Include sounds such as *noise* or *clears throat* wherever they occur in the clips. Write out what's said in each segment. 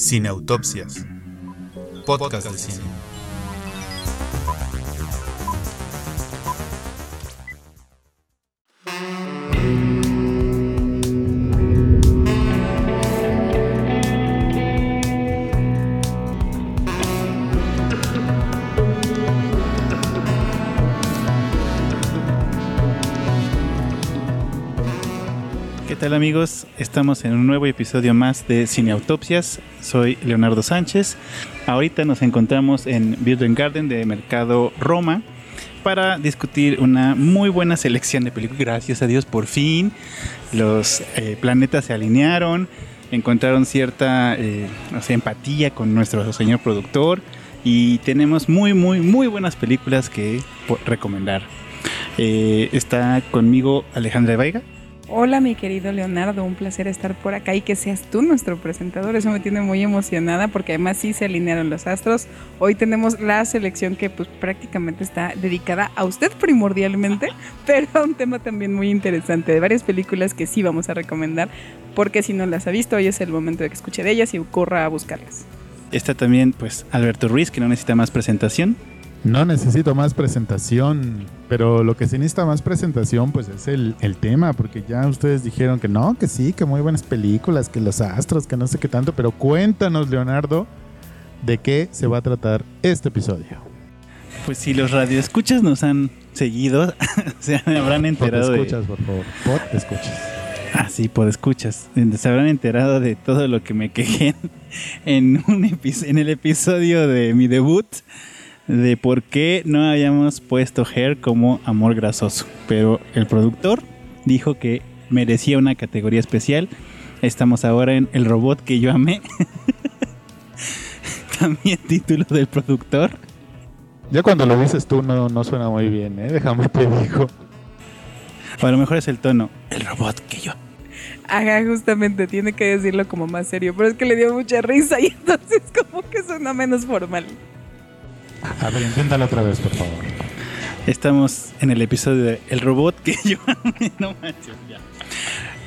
Cineautopsias. Podcast de cine. Tal amigos? Estamos en un nuevo episodio más de Cineautopsias. Soy Leonardo Sánchez. Ahorita nos encontramos en Virgin Garden de Mercado Roma para discutir una muy buena selección de películas. Gracias a Dios, por fin los eh, planetas se alinearon, encontraron cierta eh, empatía con nuestro señor productor y tenemos muy, muy, muy buenas películas que recomendar. Eh, está conmigo Alejandra Veiga. Hola mi querido Leonardo, un placer estar por acá y que seas tú nuestro presentador, eso me tiene muy emocionada porque además sí se alinearon los astros. Hoy tenemos la selección que pues prácticamente está dedicada a usted primordialmente, *laughs* pero a un tema también muy interesante de varias películas que sí vamos a recomendar porque si no las ha visto hoy es el momento de que escuche de ellas y corra a buscarlas. Está también pues Alberto Ruiz, que no necesita más presentación. No necesito más presentación, pero lo que sí necesita más presentación pues es el, el tema, porque ya ustedes dijeron que no, que sí, que muy buenas películas, que los astros, que no sé qué tanto, pero cuéntanos Leonardo de qué se va a tratar este episodio. Pues si los radioescuchas nos han seguido, *laughs* se habrán Pod enterado de... escuchas, por favor, pod escuchas. Ah, sí, por escuchas. Se habrán enterado de todo lo que me quejé en, *laughs* un epi- en el episodio de mi debut de por qué no habíamos puesto Hair como amor grasoso. Pero el productor dijo que merecía una categoría especial. Estamos ahora en El robot que yo amé. *laughs* También título del productor. Ya cuando lo dices tú no, no suena muy bien, ¿eh? Déjame te digo. O a lo mejor es el tono. El robot que yo. Ajá, justamente tiene que decirlo como más serio, pero es que le dio mucha risa y *laughs* entonces como que suena menos formal. A ver, inténtalo otra vez, por favor. Estamos en el episodio de El robot que *laughs* yo. No manches, ya.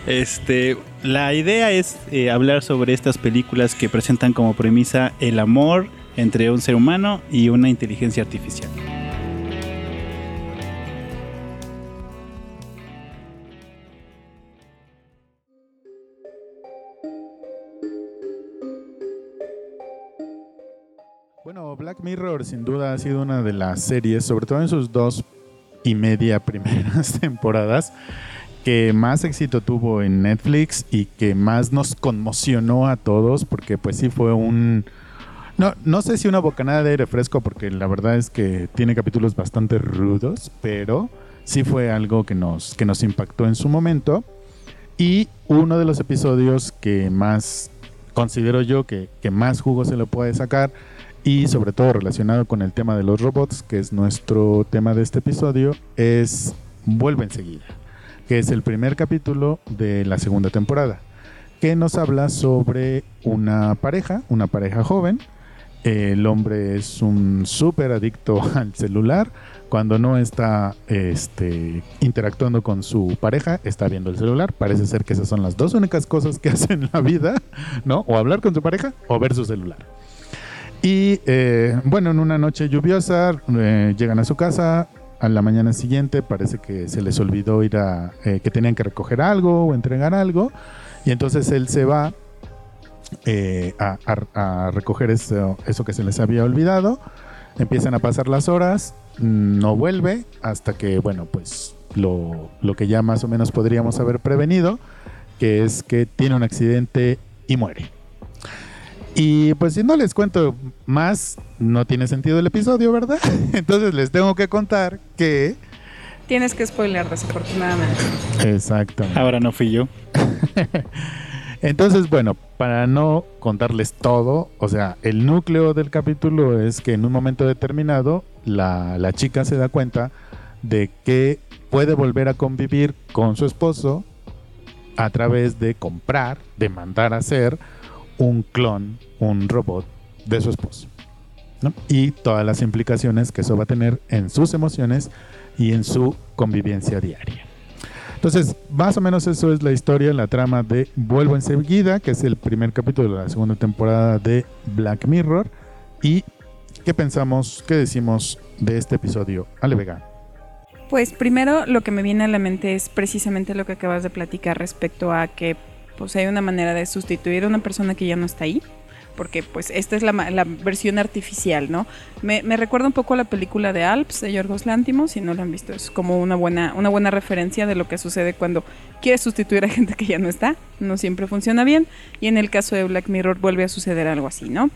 Este, la idea es eh, hablar sobre estas películas que presentan como premisa el amor entre un ser humano y una inteligencia artificial. Mirror sin duda ha sido una de las series, sobre todo en sus dos y media primeras *laughs* temporadas, que más éxito tuvo en Netflix y que más nos conmocionó a todos, porque pues sí fue un... No, no sé si una bocanada de aire fresco, porque la verdad es que tiene capítulos bastante rudos, pero sí fue algo que nos, que nos impactó en su momento. Y uno de los episodios que más considero yo que, que más jugo se le puede sacar y sobre todo relacionado con el tema de los robots, que es nuestro tema de este episodio, es Vuelve enseguida, que es el primer capítulo de la segunda temporada, que nos habla sobre una pareja, una pareja joven. El hombre es un súper adicto *laughs* al celular. Cuando no está este, interactuando con su pareja, está viendo el celular. Parece ser que esas son las dos únicas cosas que *laughs* hace en la vida, ¿no? O hablar con su pareja o ver su celular. Y eh, bueno, en una noche lluviosa eh, llegan a su casa. A la mañana siguiente parece que se les olvidó ir a eh, que tenían que recoger algo o entregar algo. Y entonces él se va a, a- a recoger eso, eso que se les había olvidado. Empiezan a pasar las horas. No vuelve hasta que, bueno, pues lo, lo que ya más o menos podríamos haber prevenido, que es que tiene un accidente y muere. Y pues si no les cuento más, no tiene sentido el episodio, ¿verdad? *laughs* Entonces les tengo que contar que... Tienes que spoiler desafortunadamente. Exacto. Ahora no fui yo. *laughs* Entonces, bueno, para no contarles todo, o sea, el núcleo del capítulo es que en un momento determinado la, la chica se da cuenta de que puede volver a convivir con su esposo a través de comprar, de mandar a hacer un clon, un robot de su esposo. Y todas las implicaciones que eso va a tener en sus emociones y en su convivencia diaria. Entonces, más o menos eso es la historia, la trama de Vuelvo enseguida, que es el primer capítulo de la segunda temporada de Black Mirror. ¿Y qué pensamos, qué decimos de este episodio? Ale Vega. Pues primero lo que me viene a la mente es precisamente lo que acabas de platicar respecto a que pues hay una manera de sustituir a una persona que ya no está ahí porque pues esta es la, la versión artificial, ¿no? Me, me, recuerda un poco a la película de Alps de Yorgos Lantimos, si no la han visto, es como una buena, una buena referencia de lo que sucede cuando quieres sustituir a gente que ya no está, no siempre funciona bien, y en el caso de Black Mirror vuelve a suceder algo así, ¿no?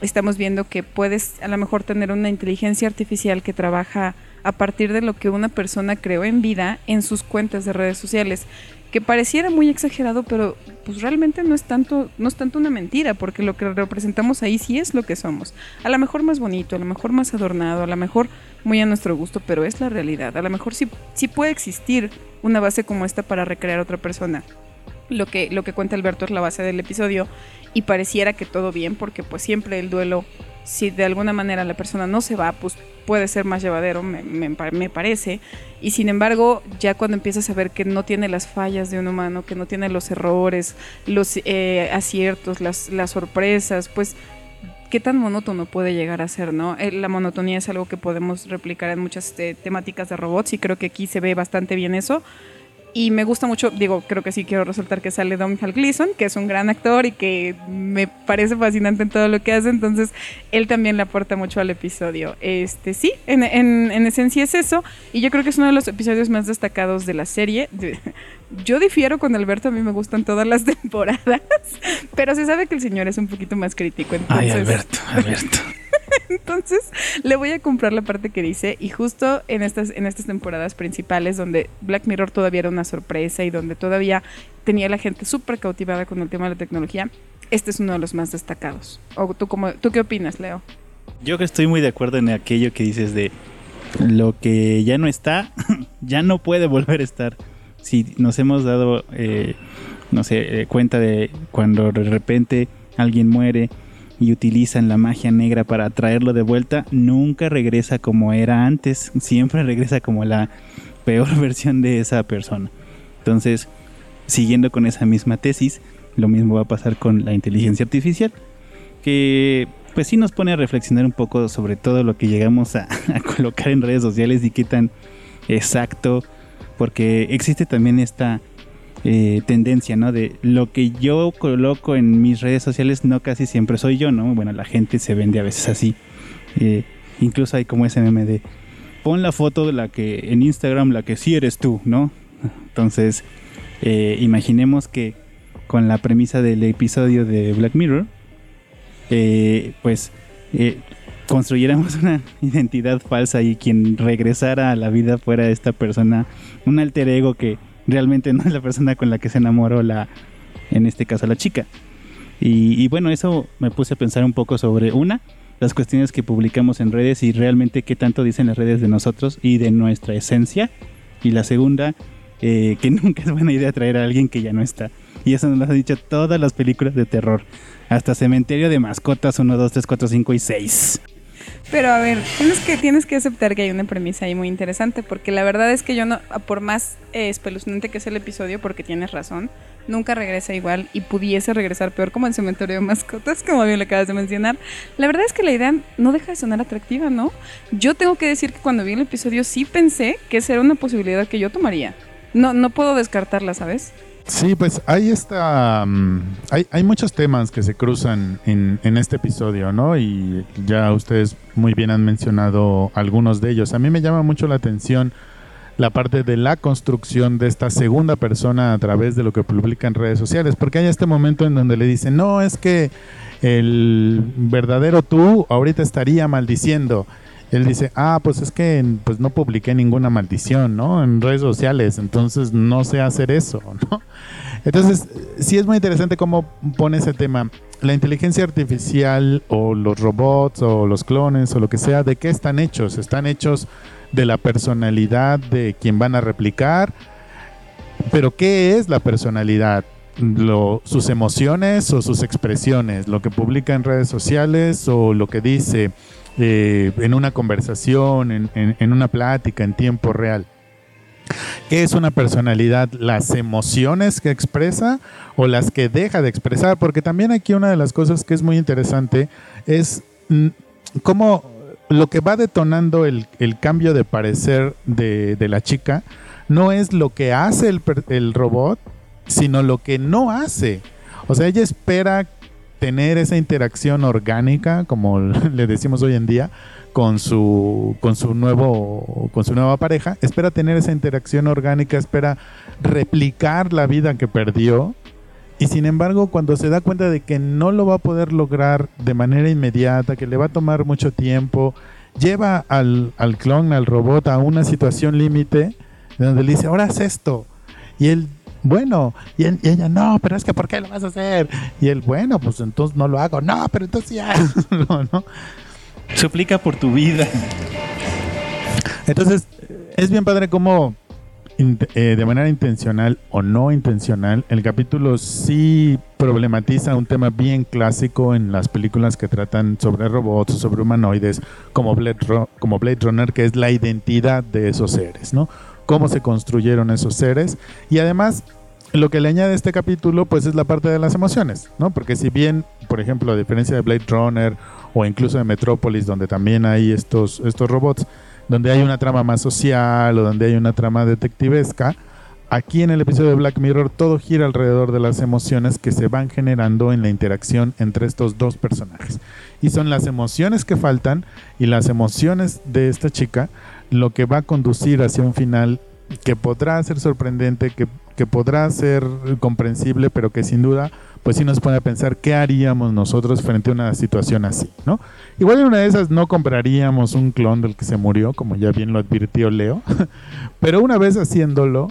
Estamos viendo que puedes a lo mejor tener una inteligencia artificial que trabaja a partir de lo que una persona creó en vida en sus cuentas de redes sociales que pareciera muy exagerado, pero pues realmente no es tanto, no es tanto una mentira, porque lo que representamos ahí sí es lo que somos. A lo mejor más bonito, a lo mejor más adornado, a lo mejor muy a nuestro gusto, pero es la realidad. A lo mejor sí, sí puede existir una base como esta para recrear a otra persona. Lo que, lo que cuenta Alberto es la base del episodio y pareciera que todo bien, porque pues siempre el duelo si de alguna manera la persona no se va, pues puede ser más llevadero, me, me, parece. Y sin embargo, ya cuando empiezas a ver que no tiene las fallas de un humano, que no tiene los errores, los eh, aciertos, las, las sorpresas, pues qué tan monótono puede llegar a ser, ¿no? Eh, la monotonía es algo que podemos replicar en muchas eh, temáticas de robots y creo que aquí se ve bastante bien eso. Y me gusta mucho, digo, creo que sí quiero resaltar que sale Domhnall Gleeson, que es un gran actor y que me parece fascinante en todo lo que hace, entonces él también le aporta mucho al episodio. Este sí, en, en, en esencia es eso, y yo creo que es uno de los episodios más destacados de la serie. Yo difiero con Alberto, a mí me gustan todas las *laughs* temporadas, pero se sabe que el señor es un poquito más crítico. Ay, Alberto, Alberto. *laughs* Entonces le voy a comprar la parte que dice y justo en estas, en estas temporadas principales donde Black Mirror todavía era una sorpresa y donde todavía tenía la gente súper cautivada con el tema de la tecnología, este es uno de los más destacados. ¿O tú, cómo, tú qué opinas, Leo? Yo que estoy muy de acuerdo en aquello que dices de lo que ya no está, *laughs* ya no puede volver a estar. Si nos hemos dado, eh, no sé, eh, cuenta de cuando de repente alguien muere y utilizan la magia negra para traerlo de vuelta, nunca regresa como era antes, siempre regresa como la peor *laughs* versión de esa persona. Entonces, siguiendo con esa misma tesis, lo mismo va a pasar con la inteligencia artificial, que pues sí nos pone a reflexionar un poco sobre todo lo que llegamos a, *laughs* a colocar en redes sociales y qué tan exacto, porque existe también esta eh, tendencia, ¿no? De lo que yo coloco en mis redes sociales no casi siempre soy yo, ¿no? Bueno, la gente se vende a veces así. Eh, incluso hay como ese meme de pon la foto de la que en Instagram la que sí eres tú, ¿no? Entonces, eh, imaginemos que con la premisa del episodio de Black Mirror, pues construyéramos *laughs* una identidad falsa y quien regresara a la vida fuera esta persona, un alter ego que realmente no es la persona con la que se enamoró la, en este caso la chica. Y, bueno, eso me puse a pensar un poco sobre una, las cuestiones que publicamos en redes y realmente qué tanto dicen las redes de nosotros y de nuestra esencia. Y la segunda, eh, que *laughs* nunca es buena idea traer a alguien que ya no está. Y eso nos lo han dicho todas las películas de terror. Hasta Cementerio de Mascotas 1, 2, 3, 4, 5 y 6. Pero a ver, tienes que, tienes que aceptar que hay una premisa ahí muy interesante, porque la verdad es que yo no, por más eh, espeluznante que sea el episodio, porque tienes razón, nunca regresa igual y pudiese regresar peor como el cementerio de mascotas, como bien lo acabas de mencionar. La verdad es que la idea no deja de sonar atractiva, ¿no? Yo tengo que decir que cuando vi el episodio sí pensé que esa era una posibilidad que yo tomaría. No, no puedo descartarla, ¿sabes? Sí, pues hay esta. Mm, hay, hay, muchos temas que se cruzan en, en, este episodio, ¿no? Y ya ustedes muy bien han mencionado algunos de ellos. A mí me llama mucho la atención la parte de la construcción de esta segunda persona a través de lo que publica en redes sociales, porque hay este momento en donde le dicen, no, es que el verdadero tú ahorita estaría maldiciendo él dice, ah, pues es que pues no publiqué ninguna maldición, ¿no? En redes sociales, entonces no sé hacer eso, *laughs* ¿no? Entonces, sí es muy interesante cómo pone ese tema. La inteligencia artificial o los robots o los clones o lo que sea, ¿de qué están hechos? Están hechos de la personalidad de quien van a replicar. Pero ¿qué es la personalidad? Sus emociones o sus expresiones, lo que publica en redes sociales o lo que dice, eh, en una conversación, en, una plática, en tiempo real. ¿Qué es una personalidad? ¿Las emociones que expresa o las que deja de expresar? Porque también aquí una de las cosas que es muy interesante es mm, cómo lo que va detonando el, cambio de parecer de, la chica no es lo que hace el robot, sino lo que no hace. O sea, ella espera tener esa interacción orgánica, como *laughs* le decimos hoy en día, con su, con su nuevo, con su nueva pareja. Espera tener esa interacción orgánica, espera replicar la vida que perdió. Y sin embargo, cuando se da cuenta de que no lo va a poder lograr de manera inmediata, que le va a tomar mucho tiempo, lleva al, al clon, al robot, a una situación límite, donde le dice, ahora haz esto. Y él, bueno, y, él- y ella, no, pero es que ¿por qué lo vas a hacer? Y él, bueno, pues entonces no lo hago. No, pero entonces ya. hazlo", *laughs* ¿no? Suplica por tu vida. Entonces, es bien padre cómo eh, de manera intencional o no intencional, el capítulo sí problematiza un tema bien clásico en las películas que tratan sobre robots o sobre humanoides, como Blade, como Blade Runner, que es la identidad de esos seres, ¿no? Cómo se construyeron esos seres. Y además, lo que le añade este capítulo, pues es la parte de las emociones, ¿no? Porque si bien, por ejemplo, a diferencia de Blade Runner o incluso de Metrópolis, donde también hay estos, estos robots, donde hay una trama más social o donde hay una trama detectivesca, aquí en el episodio de Black Mirror todo gira alrededor de las emociones que se van generando en la interacción entre estos dos personajes. Y son las emociones que faltan y las emociones de esta chica lo que va a conducir hacia un final que podrá ser sorprendente, que, que podrá ser comprensible, pero que sin duda pues sí nos pone a pensar qué haríamos nosotros frente a una situación así, ¿no? Igual en una de esas no compraríamos un clon del que se murió, como ya bien lo advirtió Leo, *laughs* pero una vez haciéndolo,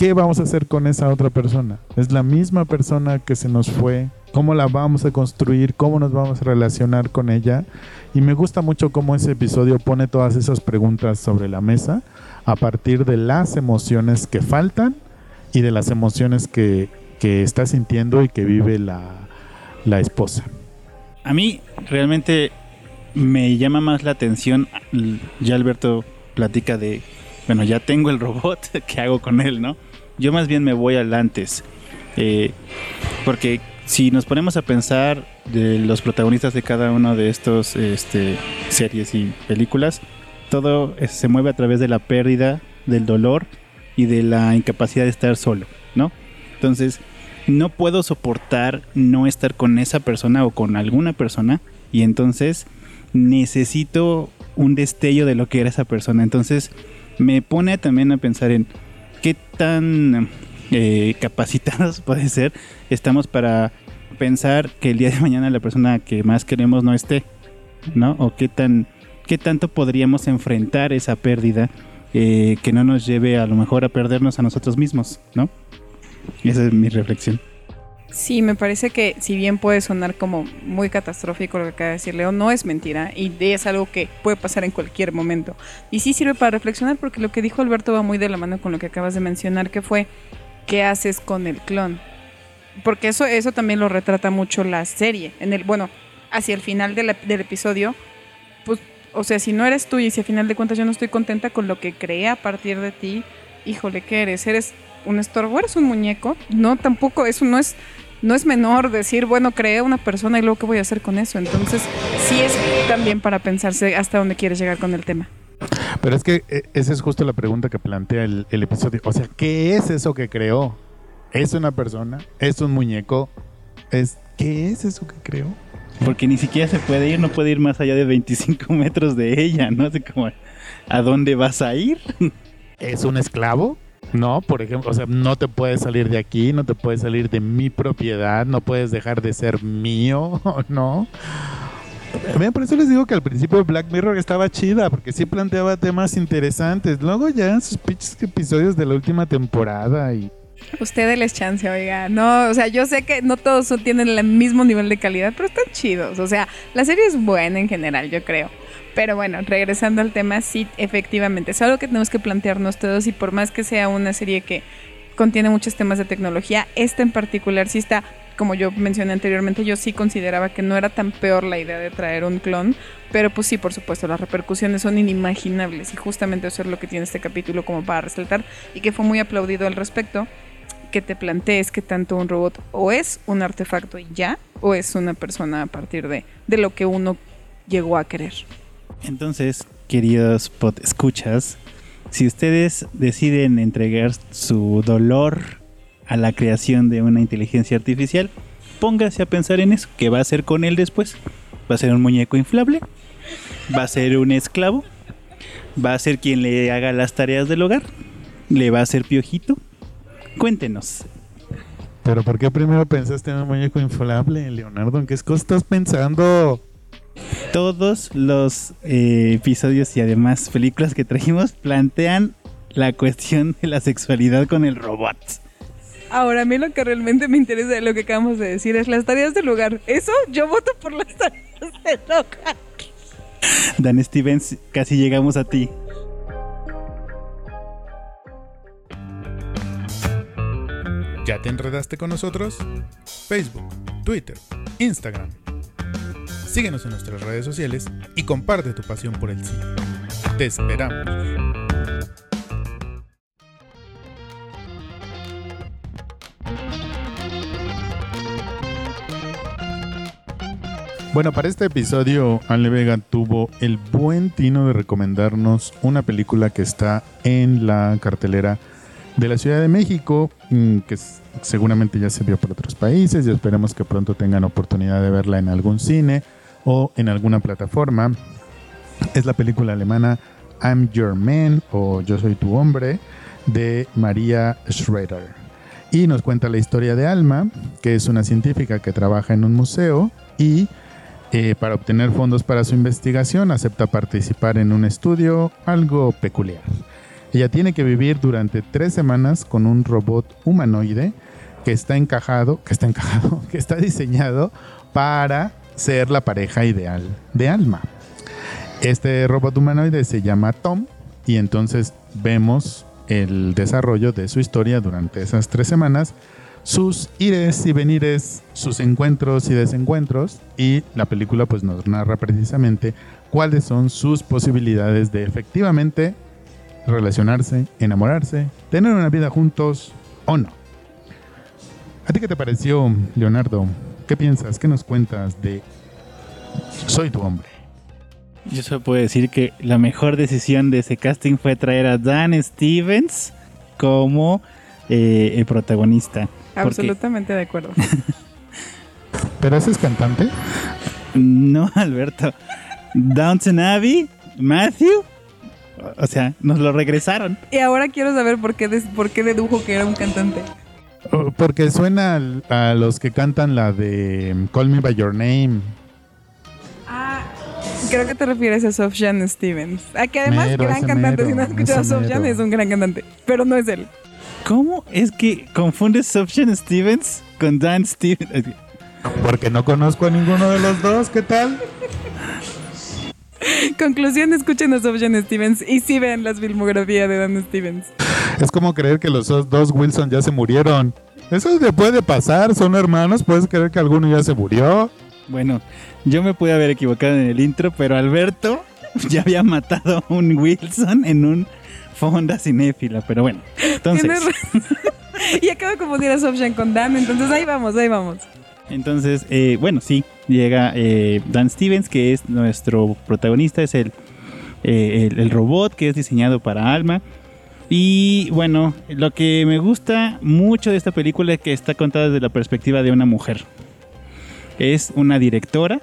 ¿qué vamos a hacer con esa otra persona? Es la misma persona que se nos fue, ¿cómo la vamos a construir? ¿Cómo nos vamos a relacionar con ella? Y me gusta mucho cómo ese episodio pone todas esas preguntas sobre la mesa a partir de las emociones que faltan y de las emociones que, que está sintiendo y que vive la, la esposa. A mí realmente me llama más la atención. Ya Alberto platica de, bueno, ya tengo el robot, *laughs* ¿qué hago con él, no? Yo más bien me voy al antes. Eh, porque si nos ponemos a pensar de los protagonistas de cada uno de estos este, series y películas, todo se mueve a través de la pérdida, del dolor y de la incapacidad de estar solo, ¿no? Entonces, no puedo soportar no estar con esa persona o con alguna persona y entonces necesito un destello de lo que era esa persona. Entonces me pone también a pensar en qué tan eh, capacitados *laughs* puede ser estamos para pensar que el día de mañana la persona que más queremos no esté, ¿no? O qué tan qué tanto podríamos enfrentar esa pérdida eh, que no nos lleve a lo mejor a perdernos a nosotros mismos, ¿no? Esa es mi reflexión. Sí, me parece que si bien puede sonar como muy catastrófico lo que acaba de decir Leo, no es mentira y es algo que puede pasar en cualquier momento. Y sí sirve para reflexionar porque lo que dijo Alberto va muy de la mano con lo que acabas de mencionar, que fue qué haces con el clon. Porque eso, eso también lo retrata mucho la serie. En el, bueno, hacia el final del episodio, pues, o sea, si no eres tú y si al final de cuentas yo no estoy contenta con lo que creé a partir de ti, híjole, ¿qué eres? ¿Eres un estorbo? ¿Eres un muñeco? No, tampoco, eso no es no es menor decir, bueno, creé una persona y luego qué voy a hacer con eso. Entonces, sí es también para pensarse hasta dónde quieres llegar con el tema. Pero es que eh, esa es justo la pregunta que plantea el, el episodio. O sea, ¿qué es eso que creó? ¿Es una persona? ¿Es un muñeco? ¿Es, ¿Qué es eso que creó? Porque ni siquiera se puede ir, no puede ir más allá de 25 *laughs* metros de ella, ¿no? Así como, ¿a dónde vas a ir? ¿Es un esclavo? No, por ejemplo, o sea, no te puedes salir de aquí, no te puedes salir de mi propiedad, no puedes dejar de ser mío, *laughs* ¿no? Ven, por eso les digo que al principio Black Mirror estaba chida, porque sí planteaba temas interesantes. Luego ya sus pinches episodios de la última temporada y Ustedes les chance, oiga. No, o sea, yo sé que no todos tienen el mismo nivel de calidad, pero están chidos. O sea, la serie es buena en general, yo creo. Pero bueno, regresando al tema, sí, efectivamente, es algo que tenemos que plantearnos todos y por más que sea una serie que contiene muchos temas de tecnología. Este en particular sí está, como yo mencioné anteriormente, yo sí consideraba que no era tan peor la idea de traer un clon, pero pues sí, por supuesto, las repercusiones son inimaginables y justamente eso es lo que tiene este capítulo como para resaltar y que fue muy aplaudido al respecto que te plantees que tanto un robot o es un artefacto y ya, o es una persona a partir de, de lo que uno llegó a querer. Entonces, queridos pod escuchas, si ustedes deciden entregar su dolor a la creación de una inteligencia artificial, póngase a pensar en eso. ¿Qué va a hacer con él después? ¿Va a ser un muñeco inflable? ¿Va a ser un esclavo? ¿Va a ser quien le haga las tareas del hogar? ¿Le va a hacer piojito? Cuéntenos. Pero ¿por qué primero pensaste en un muñeco inflable, Leonardo? ¿En qué cosa estás pensando? Todos los eh, episodios y además películas que trajimos plantean la cuestión de la sexualidad con el robot. Ahora, a mí lo que realmente me interesa de lo que acabamos de decir es las tareas del hogar. Eso, yo voto por las tareas del hogar. Dan Stevens, casi llegamos a ti. ¿Ya te enredaste con nosotros? Facebook, Twitter, Instagram. Síguenos en nuestras redes sociales y comparte tu pasión por el cine. Te esperamos. Bueno, para este episodio, Ale Vega tuvo el buen tino de recomendarnos una película que está en la cartelera de la Ciudad de México, mm, que seguramente ya se vio por otros países y esperemos que pronto tengan oportunidad de verla en algún cine o en alguna plataforma. Es la película alemana I'm Your Man o Yo Soy Tu Hombre de María Schroeder. Y nos cuenta la historia de Alma, que es una científica que trabaja en un museo y eh, para obtener fondos para su investigación acepta participar en un estudio algo peculiar. Ella tiene que vivir durante tres semanas con un robot humanoide que está encajado, que está encajado, *laughs* que está diseñado para ser la pareja ideal de Alma. Este robot humanoide se llama Tom y entonces vemos el desarrollo de su historia durante esas tres semanas, sus ires y venires, sus encuentros y desencuentros y la película pues nos narra precisamente cuáles son sus posibilidades de efectivamente relacionarse, enamorarse, tener una vida juntos o no. ¿A ti qué te pareció, Leonardo? ¿Qué piensas? ¿Qué nos cuentas de Soy tu hombre? Yo solo puedo decir que la mejor decisión de ese casting fue traer a Dan Stevens como eh, el protagonista. Porque- Absolutamente de acuerdo. *laughs* ¿Pero ese es cantante? No, Alberto. Downton Abbey, Matthew. O sea, nos lo regresaron. y ahora quiero saber por qué, por qué dedujo que era un cantante. Porque suena al- a los que cantan la de Call Me By Your Name. Ah, creo que te refieres a Sofjan Stevens. A que además Mero, gran cantante. mero, si no has escuchado a Sofjan, es un gran cantante. Pero no es él. ¿Cómo es que confundes Sufjan Stevens con Dan Stevens? Porque no conozco a ninguno de los dos, ¿qué tal? Conclusión, escuchen a Sofjan Stevens y sí vean las filmografías de Dan Stevens. *laughs* Es como creer que los dos Wilson ya se murieron. Eso le puede pasar, son hermanos, puedes creer que alguno ya se murió. Bueno, yo me pude haber equivocado en el intro, pero Alberto *laughs* ya había matado a un Wilson en un fonda cinéfila. Pero bueno, entonces, *laughs* y acabo de confundir a Sofjan con Dan, entonces ahí vamos, ahí vamos. entonces eh, bueno, sí, llega eh, Dan Stevens, que es nuestro protagonista, es el, eh, el, el robot que es diseñado para Alma. Y bueno, lo que me gusta mucho de esta película es que está contada desde la perspectiva de una mujer. Es una directora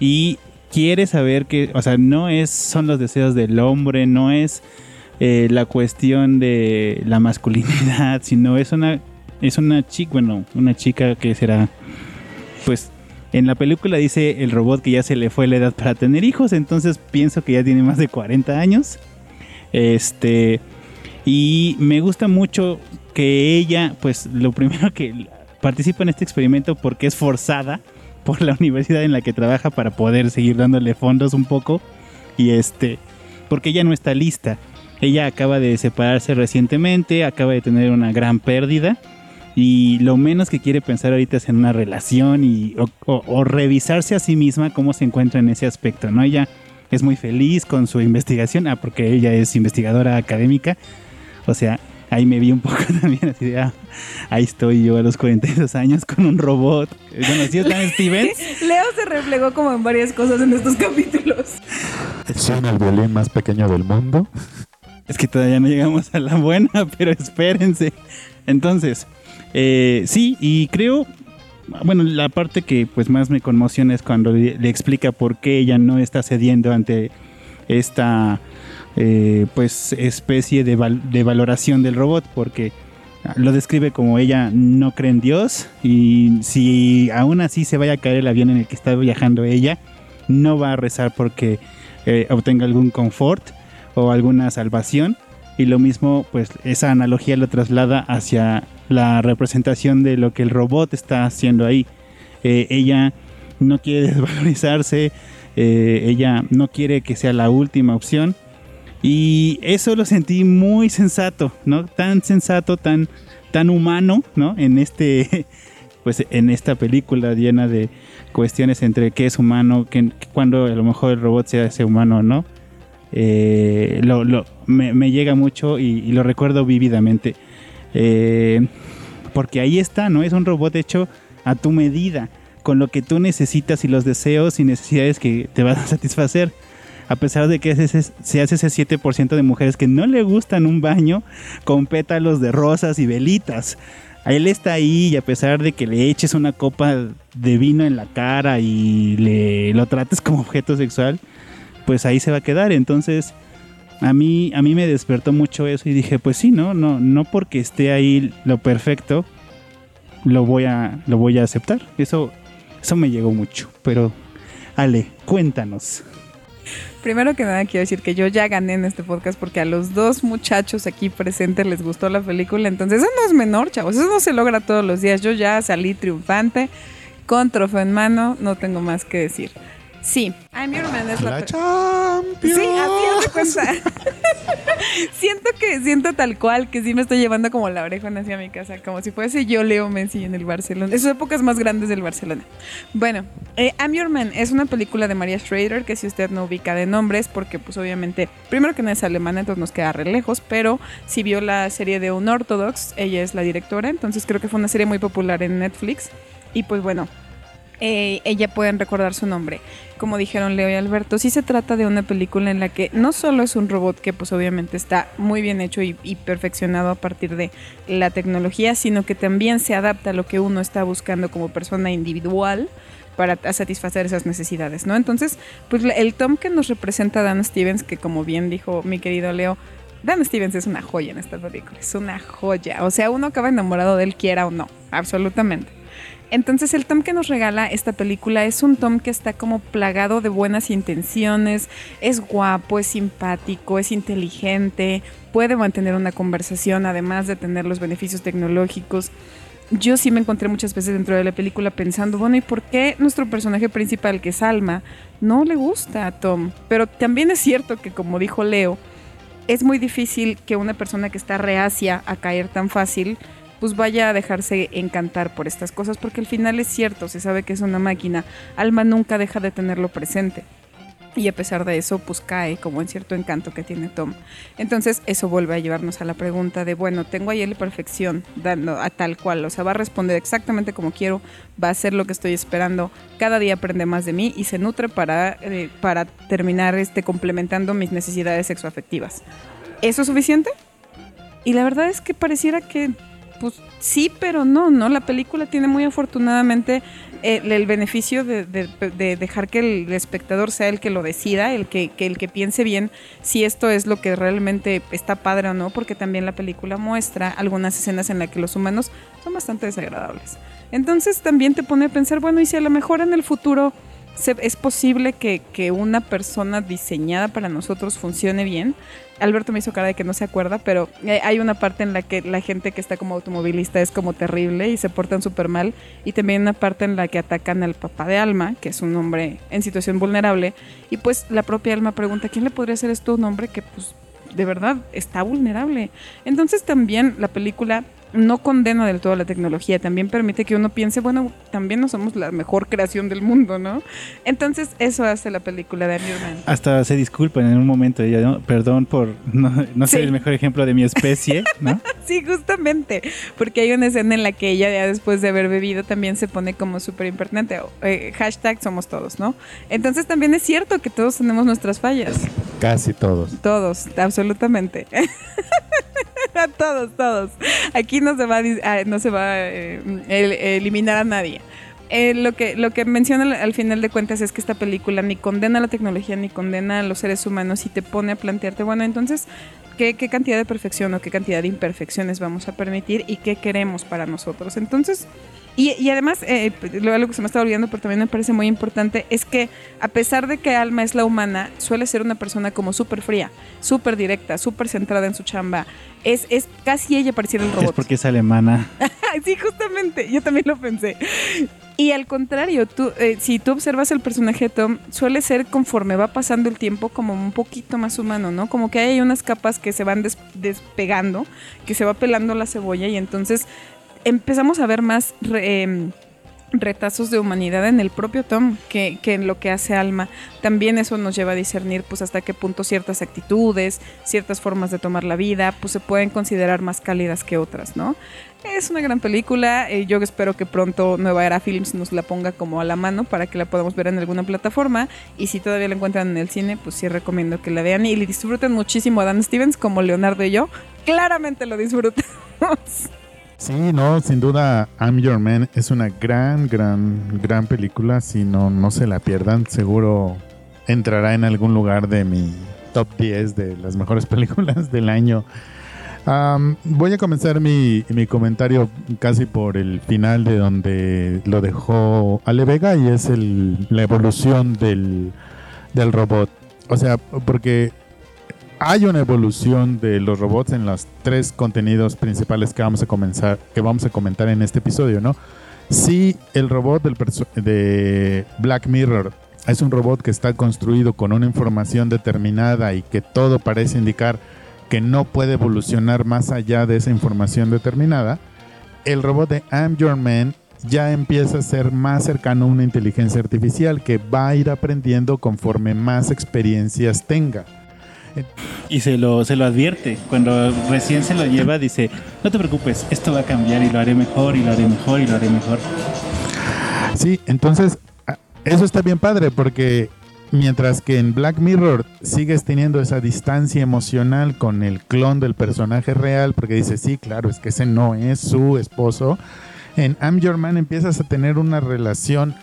y quiere saber que, o sea, no es son los deseos del hombre, no es eh, la cuestión de la masculinidad, *laughs* sino es una es una chica, bueno, una chica que será pues en la película dice el robot que ya se le fue la edad para tener hijos, entonces pienso que ya tiene más de 40 años. Este y me gusta mucho que ella, pues lo primero que participa en este experimento porque es forzada por la universidad en la que trabaja para poder seguir dándole fondos un poco y este porque ella no está lista Ella acaba de separarse recientemente, acaba de tener una gran pérdida y lo menos que quiere pensar ahorita es en una relación y o, revisarse a sí misma cómo se encuentra en ese aspecto, ¿no? Ella es muy feliz con su investigación, ah, porque ella es investigadora académica, o sea, ahí me vi un poco *laughs* también así de, ah, ahí estoy yo a los 42 años con un robot. Bueno, ¿sí están *laughs* Stevens? Leo se reflejó como en varias cosas en estos *laughs* capítulos. Son el violín más pequeño del mundo. Es que todavía no llegamos a la buena, pero espérense. Entonces, eh, sí, y creo, bueno, la parte que pues más me conmociona es cuando le, explica por qué ella no está cediendo ante esta eh, pues especie de, de valoración del robot, porque lo describe como ella no cree en Dios y si aún así se vaya a caer el avión en el que está viajando ella, no va a rezar porque eh, obtenga algún confort o alguna salvación. Y lo mismo, pues esa analogía lo traslada hacia la representación de lo que el robot está haciendo ahí. Eh, ella no quiere *laughs* desvalorizarse, eh, ella no quiere que sea la última opción. Y eso lo sentí muy sensato, ¿no? Tan sensato, tan, tan humano, ¿no? En este, *laughs* pues en esta película llena de cuestiones entre qué es humano, que, cuando a lo mejor el robot sea ese humano, ¿no? Eh, lo, me, llega mucho y, lo recuerdo vívidamente. Eh, porque ahí está, ¿no? Es un robot hecho a tu medida, con lo que tú necesitas y los deseos y necesidades que te van a *laughs* satisfacer. A pesar de que se hace ese 7% de mujeres que no le gustan un baño con pétalos de rosas y velitas. Él está ahí y a pesar de que le eches una copa de vino en la cara y le lo trates como objeto sexual, pues ahí se va a quedar. Entonces, a mí, a mí me despertó mucho eso y dije, pues sí, no, no, no porque esté ahí lo perfecto, lo voy a, lo voy a aceptar. Eso, eso me llegó mucho. Pero, Ale, cuéntanos. Primero que nada quiero decir que yo ya gané en este podcast porque a los dos muchachos aquí presentes les gustó la película, entonces eso no es menor, chavos, eso no se logra todos los días. Yo ya salí triunfante, con trofeo en mano, no tengo más que decir. Sí, I'm Your Man es la, Sí, así de cuenta. *laughs* siento que, siento tal cual que sí me estoy llevando como la oreja hacia mi casa, como si fuese yo Leo Messi en el Barcelona. Esas épocas más grandes del Barcelona. Bueno, eh, I'm Your Man es una película de Maria Schrader que si usted no ubica de nombres, porque pues obviamente, primero que no es alemana, entonces nos queda re lejos, pero si vio la serie de Unorthodox, ella es la directora, entonces creo que fue una serie muy popular en Netflix. Y pues bueno, eh, ella pueden recordar su nombre. Como dijeron Leo y Alberto, sí se trata de una película en la que no solo es un robot que pues obviamente está muy bien hecho y, perfeccionado a partir de la tecnología, sino que también se adapta a lo que uno está buscando como persona individual para satisfacer esas necesidades, ¿no? Entonces, pues el Tom que nos representa Dan Stevens, que como bien dijo mi querido Leo, Dan Stevens es una joya en esta película, es una joya. O sea, uno acaba enamorado de él, quiera o no, absolutamente. Entonces el Tom que nos regala esta película es un Tom que está como plagado de buenas intenciones, es guapo, es simpático, es inteligente, puede mantener una conversación además de tener los beneficios tecnológicos. Yo sí me encontré muchas veces dentro de la película pensando, bueno, ¿y por qué nuestro personaje principal, que es Alma, no le gusta a Tom? Pero también es cierto que, como dijo Leo, es muy difícil que una persona que está reacia a caer tan fácil pues vaya a dejarse encantar por estas cosas, porque al final es cierto, se sabe que es una máquina, Alma nunca deja de tenerlo presente. Y a pesar de eso, pues cae como en cierto encanto que tiene Tom. Entonces, eso vuelve a llevarnos a la pregunta de, bueno, tengo ahí la perfección, dando a tal cual, o sea, va a responder exactamente como quiero, va a hacer lo que estoy esperando, cada día aprende más de mí y se nutre para, eh, para terminar este, complementando mis necesidades sexoafectivas. ¿Eso es suficiente? Y la verdad es que pareciera que pues sí, pero no, ¿no? La película tiene muy afortunadamente eh, el, beneficio de, dejar que el espectador sea el que lo decida, el que, el que piense bien si esto es lo que realmente está padre o no, porque también la película muestra algunas escenas en las que los humanos son bastante desagradables. Entonces también te pone a pensar, bueno, y si a lo mejor en el futuro es posible que, que, una persona diseñada para nosotros funcione bien. Alberto me hizo cara de que no se acuerda, pero eh, hay una parte en la que la gente que está como automovilista es como terrible y se portan súper mal. Y también una parte en la que atacan al papá de Alma, que es un hombre en situación vulnerable. Y pues la propia Alma pregunta, ¿quién le podría hacer esto a un hombre que pues de verdad está vulnerable. Entonces también la película no condena del todo la tecnología, también permite que uno piense, bueno, también no somos la mejor creación del mundo, ¿no? Entonces eso hace la película de Iron Man. Hasta se disculpan en un momento, ella, ¿no? perdón por no, no ser el mejor ejemplo de mi especie, ¿no? *laughs* Sí, justamente, porque hay una escena en la que ella ya después de haber bebido también se pone como súper impertinente. Eh, hashtag somos todos, ¿no? Entonces también es cierto que todos tenemos nuestras fallas. Casi todos. Todos, absolutamente. *laughs* *laughs* todos, todos. Aquí no se va a, dis- a- no se va a eh, el- eliminar a nadie. Eh, lo, que, lo que menciona al- al final de cuentas es que esta película ni condena la tecnología ni condena a los seres humanos y te pone a plantearte, bueno, entonces, ¿qué, qué cantidad de perfección o qué cantidad de imperfecciones vamos a permitir y qué queremos para nosotros? Entonces, y, y además, eh, lo algo que se me está olvidando, pero también me parece muy importante, es que a pesar de que Alma es la humana, suele ser una persona como súper fría, súper directa, súper centrada en su chamba. Es, es casi ella pareciera el Es robot. porque es alemana. *laughs* sí, justamente, yo también lo pensé. Y al contrario, tú, eh, si tú observas el personaje de Tom, suele ser conforme va pasando el tiempo como un poquito más humano, ¿no? Como que hay unas capas que se van des- despegando, que se va pelando la cebolla y entonces empezamos a ver más em, retazos de humanidad en el propio Tom que, que en lo que hace Alma. También eso nos lleva a discernir pues hasta qué punto ciertas actitudes, ciertas formas de tomar la vida, pues se pueden considerar más cálidas que otras, ¿no? Es una gran película, eh, yo espero que pronto Nueva Era Films nos la ponga como a la mano para que la podamos ver en alguna plataforma y si todavía la encuentran en el cine, pues sí recomiendo que la vean y le disfruten muchísimo a Dan Stevens como Leonardo y yo. Claramente lo disfrutamos. *laughs* Sí, no, sin duda, I'm Your Man es una gran, gran, gran película. Si no, no se la pierdan, seguro entrará en algún lugar de mi top 10 de las mejores *laughs* películas del año. Am, voy a comenzar mi, mi comentario casi por el final de donde lo dejó Ale Vega y es el, la evolución del, del robot. O sea, porque hay una evolución de los robots en los tres contenidos principales que vamos a comenzar, que vamos a comentar en este episodio, ¿no? Si el robot de Black Mirror es un robot que está construido con una información determinada y que todo parece indicar que no puede evolucionar más allá de esa información determinada, el robot de I'm Your Man ya empieza a ser más cercano a una inteligencia artificial que va a ir aprendiendo conforme más experiencias tenga. *laughs* Y se lo, se lo advierte. Cuando recién se lo lleva, dice, no te preocupes, esto va a cambiar y lo haré mejor y lo haré mejor y lo haré mejor. Sí, entonces a- eso está bien padre porque mientras que en Black Mirror sigues teniendo esa distancia emocional con el clon del personaje real, porque dices, sí, claro, es que ese no es su esposo, en I'm Your Man empiezas a tener una relación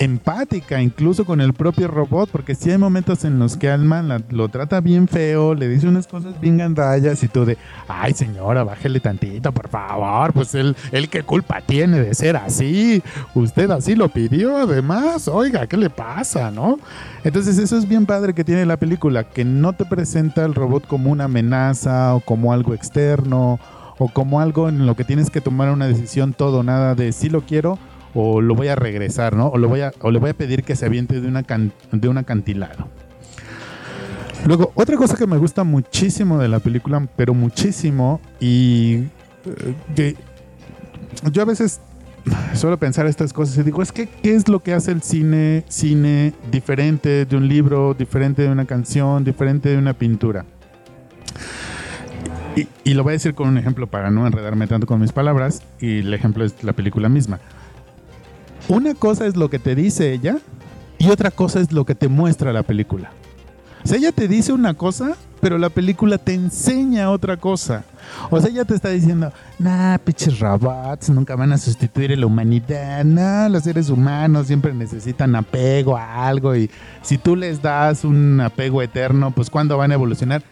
empática incluso con el propio robot, porque sí hay momentos en los que Alma la- lo trata bien feo, le dice unas cosas bien gandallas y tú de, ay señora, bájele tantito, por favor, pues él, él qué culpa tiene de ser así, usted así lo pidió además, oiga, ¿qué le pasa, no? Entonces eso es bien padre que tiene la película, que no te presenta al robot como una amenaza o como algo externo o como algo en lo que tienes que tomar una decisión todo nada de si lo quiero o lo voy a regresar, ¿no? O, lo voy a, o le voy a pedir que se aviente de, una can- de un acantilado. Luego, otra cosa que me gusta muchísimo de la película, pero muchísimo, y eh, que yo a veces suelo pensar estas cosas y digo, es que, ¿qué es lo que hace el cine, cine diferente de un libro, diferente de una canción, diferente de una pintura? Y, y lo voy a decir con un ejemplo para no enredarme tanto con mis palabras, y el ejemplo es la película misma. Una cosa es lo que te dice ella y otra cosa es lo que te muestra la película. O sea, ella te dice una cosa, pero la película te enseña otra cosa. O sea, ella te está diciendo, nah, pinches robots, nunca van a sustituir a la humanidad. Nah, los seres humanos siempre necesitan apego a algo y si tú les das un apego eterno, pues ¿cuándo van a evolucionar?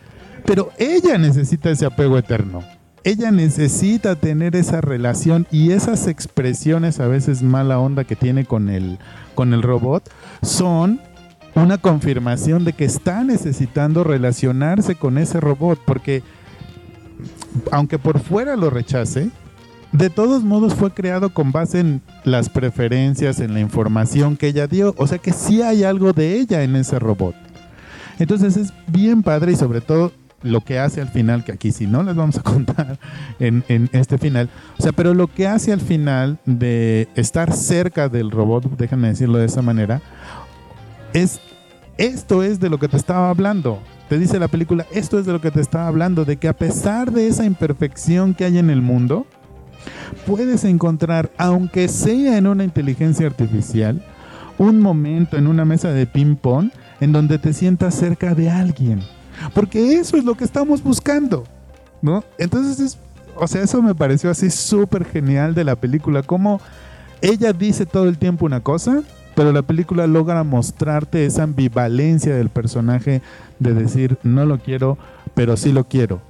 Pero ella necesita ese apego eterno. Ella necesita tener esa relación y esas expresiones a veces mala onda que tiene con el, con el robot son una confirmación de que está necesitando relacionarse con ese robot porque aunque por fuera lo rechace, de todos modos fue creado con base en las preferencias, en la información que ella dio, o sea que sí hay algo de ella en ese robot. Entonces es bien padre y sobre todo lo que hace al final, que aquí sí no les vamos a *laughs* contar en, en este final, o sea, pero lo que hace al final de estar cerca del robot, déjenme decirlo de esa manera, es esto es de lo que te estaba hablando. Te dice la película, esto es de lo que te estaba hablando, de que a pesar de esa imperfección que hay en el mundo, puedes encontrar, aunque sea en una inteligencia artificial, un momento en una mesa de ping-pong en donde te sientas cerca de alguien. Porque eso es lo que estamos buscando, ¿no? Entonces, es, o sea, eso me pareció así súper genial de la película, como ella dice todo el tiempo una cosa, pero la película logra mostrarte esa ambivalencia del personaje de decir, no lo quiero, pero sí lo quiero.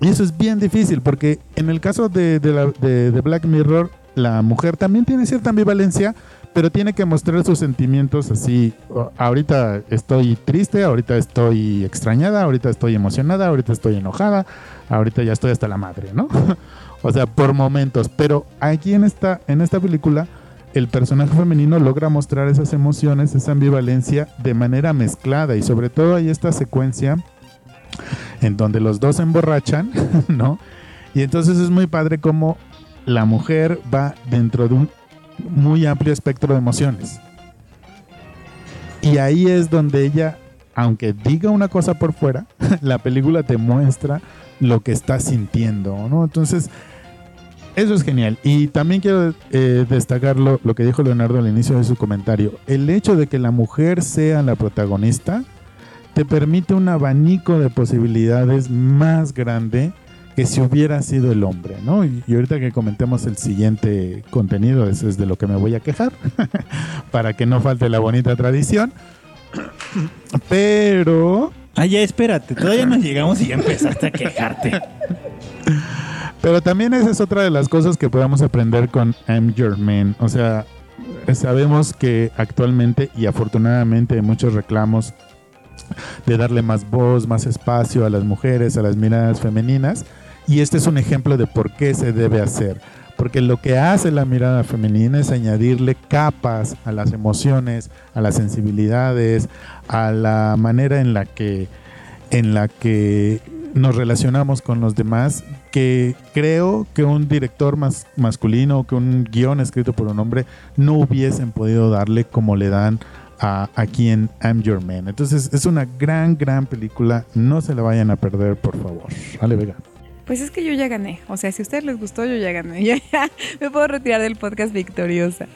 Y eso es bien difícil, porque en el caso de, de Black Mirror, la mujer también tiene cierta ambivalencia, pero tiene que mostrar sus sentimientos así. Ahorita estoy triste, ahorita estoy extrañada, ahorita estoy emocionada, ahorita estoy enojada, ahorita ya estoy hasta la madre, ¿no? *laughs* o sea, por momentos. Pero aquí en esta, en esta película, el personaje femenino logra mostrar esas emociones, esa ambivalencia de manera mezclada. Y sobre todo hay esta secuencia en donde los dos se emborrachan, *laughs* ¿no? Y entonces es muy padre como la mujer va dentro de un muy amplio espectro de emociones. Y ahí es donde ella, aunque diga una cosa por fuera, *laughs* la película te muestra lo que está sintiendo, ¿no? Entonces, eso es genial. Y también quiero eh, destacar lo, lo, que dijo Leonardo al inicio de su comentario. El hecho de que la mujer sea la protagonista te permite un abanico de posibilidades más grande que si hubiera sido el hombre, ¿no? Y, ahorita que comentemos el siguiente contenido, eso es de lo que me voy a quejar, *laughs* para que no falte la bonita tradición. *clears throat* Pero... Ah, ya espérate, todavía no llegamos y ya empezaste a quejarte. *laughs* Pero también esa es otra de las cosas que podemos aprender con I'm Your Man. O sea, sabemos que actualmente y afortunadamente hay muchos reclamos de darle más voz, más espacio a las mujeres, a las miradas femeninas. Y este es un ejemplo de por qué se debe hacer. Porque lo que hace la mirada femenina es añadirle capas a las emociones, a las sensibilidades, a la manera en la que, en la que nos relacionamos con los demás, que creo que un director más masculino, que un guion escrito por un hombre, no hubiesen podido darle como le dan a, aquí en I'm Your Man. Entonces es una gran, gran película. No se la vayan a perder, por favor. Vale, Vega. Pues es que yo ya gané. O sea, si a ustedes les gustó, yo ya gané. *laughs* Ya, me puedo retirar del podcast victoriosa.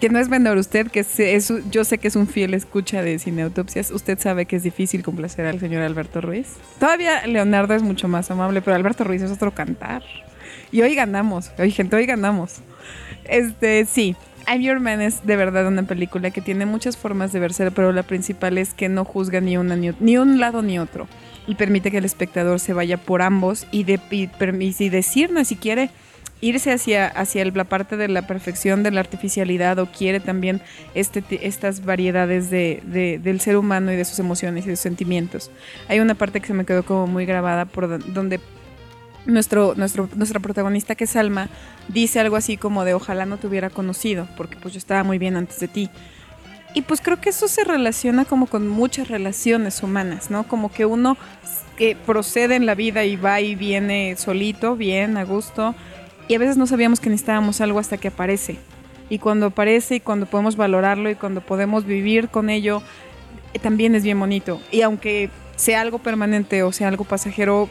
Que no es menor usted, que es, yo sé que es un fiel escucha de cineautopsias. Usted sabe que es difícil complacer al señor Alberto Ruiz. Todavía Leonardo es mucho más amable, pero Alberto Ruiz es otro cantar. Y hoy ganamos. Hoy, gente, hoy ganamos. Este, sí. I'm Your Man es de verdad una película que tiene muchas formas de verse, pero la principal es que no juzga ni, una, ni un lado ni otro y permite que el espectador se vaya por ambos y, de, y, y si quiere irse hacia, hacia la parte de la perfección de la artificialidad o quiere también este, estas variedades de, del ser humano y de sus emociones y sus sentimientos. Hay una parte que se me quedó como muy grabada por donde nuestro, nuestro, nuestra protagonista que es Alma dice algo así como de ojalá no te hubiera conocido porque pues yo estaba muy bien antes de ti. Y pues creo que eso se relaciona como con muchas relaciones humanas, ¿no? Como que uno que procede en la vida y va y viene solito, bien, a gusto, y a veces no sabíamos que necesitábamos algo hasta que aparece. Y cuando aparece y cuando podemos valorarlo y cuando podemos vivir con ello, eh, también es bien bonito. Y aunque sea algo permanente o sea algo pasajero,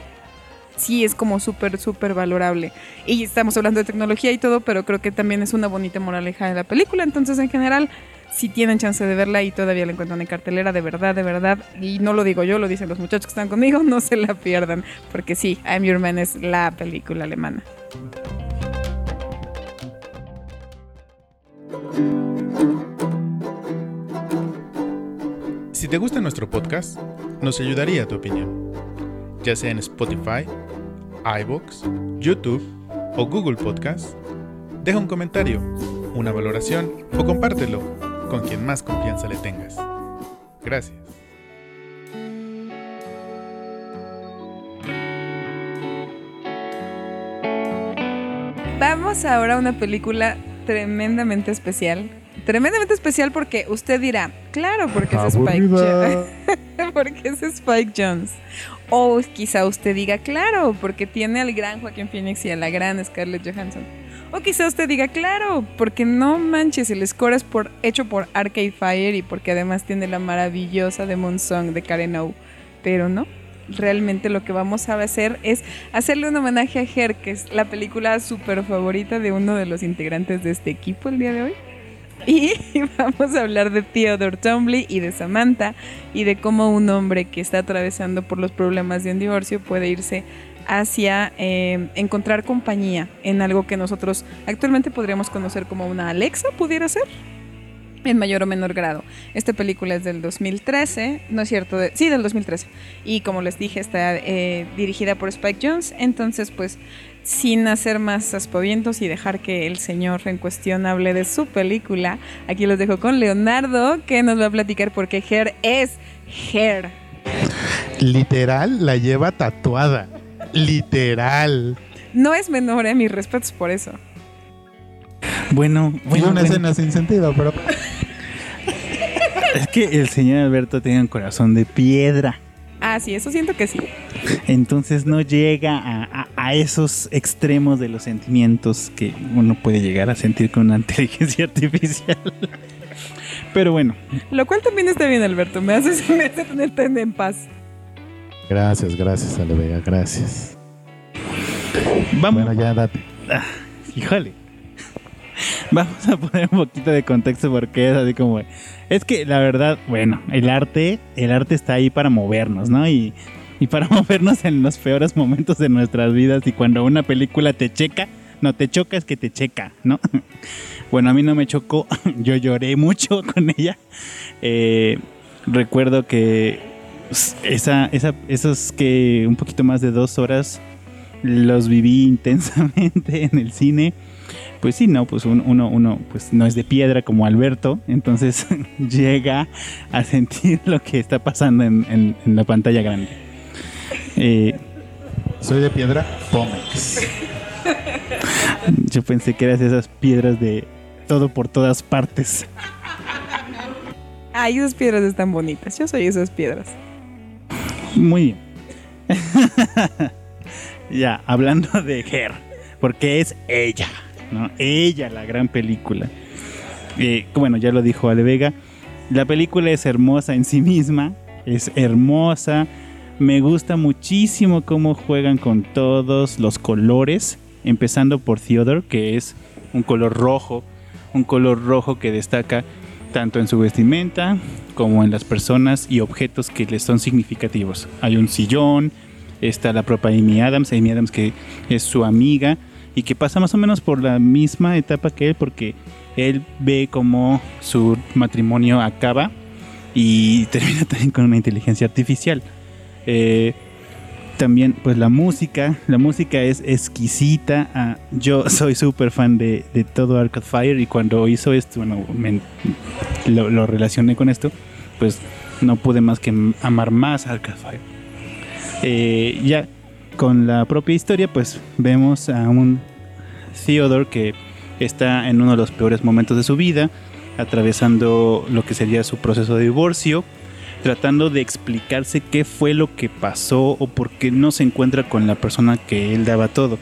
sí es como súper, súper valorable. Y estamos hablando de tecnología y todo, pero creo que también es una bonita moraleja de la película. Entonces, en general, si tienen chance de verla y todavía la encuentran en cartelera, de verdad, de verdad, y no lo digo yo, lo dicen los muchachos que están conmigo, no se la pierdan, porque sí, I'm Your Man es la película alemana. Si te gusta nuestro podcast, nos ayudaría tu opinión, ya sea en Spotify, iBox, YouTube o Google Podcast. Deja un comentario, una valoración o compártelo con quien más confianza le tengas. Gracias. Vamos ahora a una película tremendamente especial. Tremendamente especial porque usted dirá, claro, porque es Spike Jones. *laughs* porque es Spike Jones. O quizá usted diga, claro, porque tiene al gran Joaquín Phoenix y a la gran Scarlett Johansson. O quizá usted diga, claro, porque no manches, el score es por, hecho por Arcade Fire y porque además tiene la maravillosa Demon Song de Karen O. Pero no, realmente lo que vamos a hacer es hacerle un homenaje a Her, que es la película súper favorita de uno de los integrantes de este equipo el día de hoy. Y *laughs* vamos a hablar de Theodore Tombly y de Samantha y de cómo un hombre que está atravesando por los problemas de un divorcio puede irse hacia eh, encontrar compañía en algo que nosotros actualmente podríamos conocer como una Alexa, pudiera ser, en mayor o menor grado. Esta película es del 2013, no es cierto, sí, del 2013. Y como les dije, está eh, dirigida por Spike Jones. Entonces, pues, sin hacer más aspavientos y dejar que el señor en cuestión hable de su película, aquí los dejo con Leonardo, que nos va a platicar por qué Her es Her. Literal la lleva tatuada. Literal. No es menor, eh, mis respetos por eso. Bueno, Bueno, una bueno. escena sin sentido, pero es que el señor Alberto tiene un corazón de piedra. Ah, sí, eso siento que sí. Entonces no llega a, a- a esos extremos de los sentimientos que uno puede llegar a sentir con una *laughs* inteligencia artificial. Pero bueno, Lo cual también está bien, Alberto. Me hace, me hace tenerte en paz. Gracias, gracias, Ale Vega, gracias. vamos. Bueno, ya date. Híjole. Vamos a poner un poquito de contexto porque es así como... Es que la verdad, bueno, el arte, el arte está ahí para movernos, ¿no? Y, y para *laughs* movernos en los peores momentos de nuestras vidas y cuando una película te checa, no te choca es que te checa, ¿no? *laughs* Bueno, a mí no me chocó, *laughs* yo lloré mucho con ella. Eh, recuerdo que esa, esa, esos que un poquito más de dos horas los viví *laughs* intensamente en el cine. Pues sí, no, pues un- uno, uno pues no es de piedra como Alberto, entonces *laughs* llega a sentir lo que está pasando en, en- en la pantalla grande. Eh, Soy de piedra, Pomex. yo pensé que eras esas piedras de todo por todas partes. Ay, esas piedras están bonitas. Yo soy esas piedras. Muy bien. *laughs* ya, hablando de Her, porque es ella, ¿no? Ella, la gran película. Eh, bueno, ya lo dijo Ale Vega. La película es hermosa en sí misma, es hermosa. Me gusta muchísimo cómo juegan con todos los colores, empezando por Theodore, que es un color rojo, un color rojo que destaca tanto en su vestimenta como en las personas y objetos que le son significativos. Hay un sillón, está la propia Amy Adams, Amy Adams que es su amiga y que pasa más o menos por la misma etapa que él porque él ve como su matrimonio acaba y *laughs* termina también con una inteligencia artificial. Eh, también pues la música, la música es exquisita. Ah, yo *laughs* soy súper fan de, de todo Arcade Fire y cuando hizo esto, bueno, me- lo, relacioné con esto, pues no pude más que amar más Arcade Fire. Eh, ya con la propia historia, pues vemos a un Theodore que está en uno de los peores momentos de su vida, atravesando lo que sería su proceso de divorcio, tratando de explicarse qué fue lo que pasó o por qué no se encuentra con la persona que él daba todo.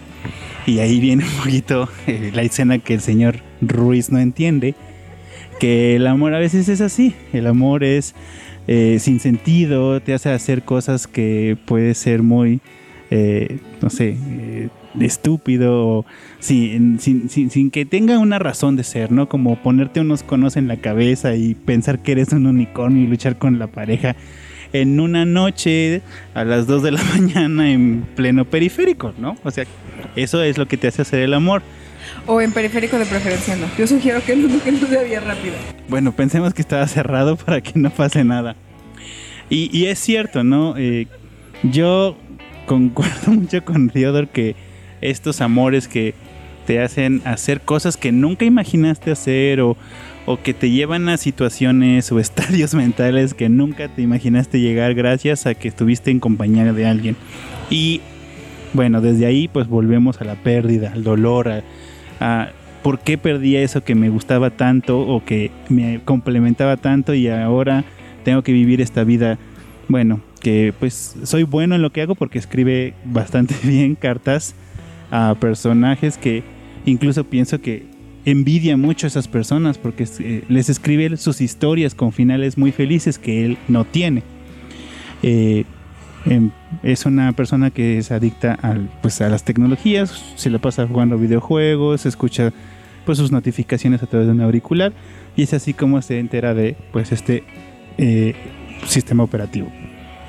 Y ahí viene un poquito eh, la escena que el señor Ruiz no entiende, que el amor a veces es así, el amor es eh, sin sentido, te hace hacer cosas que puede ser muy, eh, no sé, eh, estúpido, sin, sin, sin, sin que tenga una razón de ser, ¿no? Como ponerte unos conos en la cabeza y pensar que eres un unicornio y luchar con la pareja en una noche a las 2 de la *laughs* mañana en pleno periférico, ¿no? O sea, eso es lo que te hace hacer el amor. O en periférico de preferencia, no. Yo sugiero que no, que no sea vía rápida. Bueno, pensemos que estaba cerrado para que no pase nada. Y, y es cierto, ¿no? Eh, yo concuerdo *laughs* mucho con Theodore que estos amores que te hacen hacer cosas que nunca imaginaste hacer o, o que te llevan a situaciones o *laughs* estadios mentales que nunca te imaginaste llegar gracias a que estuviste en compañía de alguien. Y bueno, desde ahí pues volvemos a la pérdida, al dolor, a, a por qué perdí eso que me gustaba tanto o que me complementaba tanto y ahora tengo que vivir esta vida, bueno, que pues soy bueno en lo que hago porque escribe bastante *laughs* bien cartas a personajes que incluso pienso que envidia mucho a esas personas porque eh, les escribe sus historias con finales muy felices que él no tiene. Eh, em, es una persona que es adicta al, pues, a las tecnologías, se la pasa jugando videojuegos, escucha pues, sus notificaciones a través de un auricular y es así como se entera de pues, este eh, sistema operativo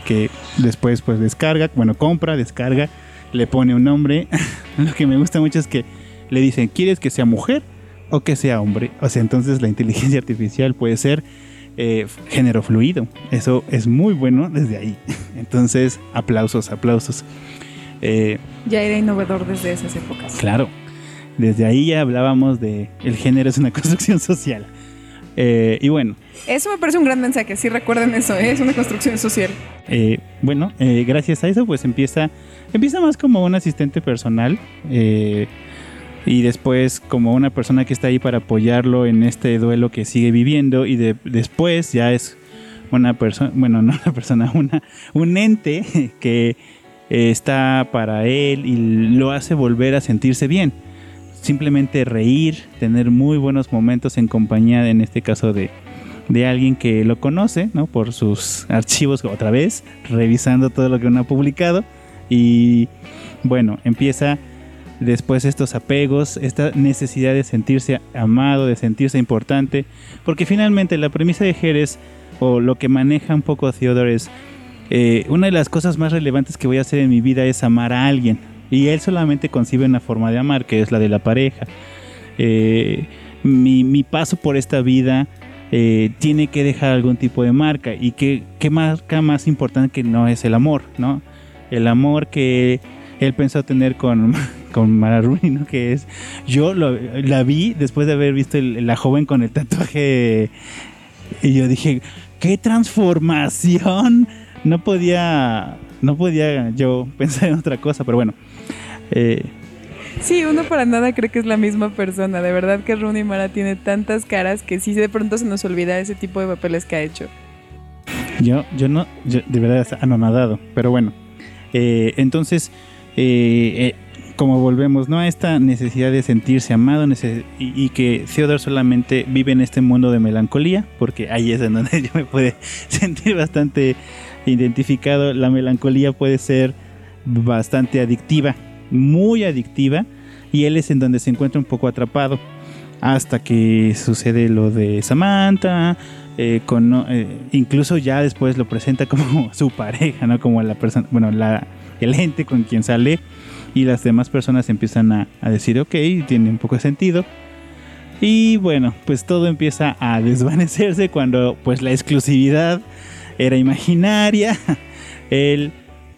que después pues descarga, bueno, compra, descarga, le pone un nombre. *laughs* Lo que me gusta mucho es que le dicen, ¿quieres que sea mujer o que sea hombre? O sea, entonces la inteligencia *laughs* artificial puede ser eh, género fluido. Eso es muy bueno desde ahí. *laughs* Entonces, aplausos, aplausos. Eh, ya era innovador desde esas épocas. Claro. Desde ahí ya hablábamos de el género es una construcción social. Eh, y bueno. Eso me parece un gran mensaje, sí recuerden eso, es una construcción social. bueno, gracias a eso pues empieza, empieza más como un asistente personal y después como una persona que está ahí para apoyarlo en este duelo que sigue viviendo y después ya es una persona, bueno, *laughs* no una persona, una, un ente que está para él y lo hace volver a sentirse bien. Simplemente reír, tener muy buenos momentos en compañía, en este caso de, de alguien que lo conoce, ¿no? Por sus *laughs* archivos otra vez, revisando todo lo que uno ha publicado. Y bueno, empieza después estos apegos, esta necesidad de sentirse amado, de sentirse importante, porque finalmente la premisa de Jerez o lo que maneja un poco Theodore es eh, una de las cosas más relevantes que voy a hacer en mi vida es amar a alguien y él solamente concibe una forma de amar que es la de la pareja. Eh, mi, paso por esta vida eh, tiene que dejar algún tipo de marca y qué, qué marca más importante que no es el amor, ¿no? El amor que él pensó tener con, *laughs* con Mara ¿no? Que es, yo la vi después de haber visto la joven con el tatuaje y yo dije, qué transformación. No podía, no podía yo pensar en otra cosa, pero bueno. Eh, Sí, uno para nada cree que es la misma persona. De verdad que Rooney Mara tiene tantas caras que sí de pronto se nos olvida ese tipo de papeles que ha hecho. Yo, yo no, de verdad anonadado. Pero bueno, eh, entonces eh, eh, como volvemos, ¿no? A esta necesidad de sentirse amado y, que Theodore solamente vive en este mundo de melancolía, porque ahí es en donde *laughs* yo me puede *laughs* sentir bastante identificado. La melancolía puede ser bastante adictiva, muy adictiva, y él es en donde se encuentra un poco atrapado hasta que sucede lo de Samantha. Eh, con, incluso ya después lo presenta como *laughs* su pareja, ¿no? Como la persona, bueno, el ente con quien sale y las demás personas empiezan a, decir, ok, tiene un poco de sentido. Y bueno, pues todo empieza a *laughs* desvanecerse cuando pues la exclusividad era imaginaria. *laughs* Él,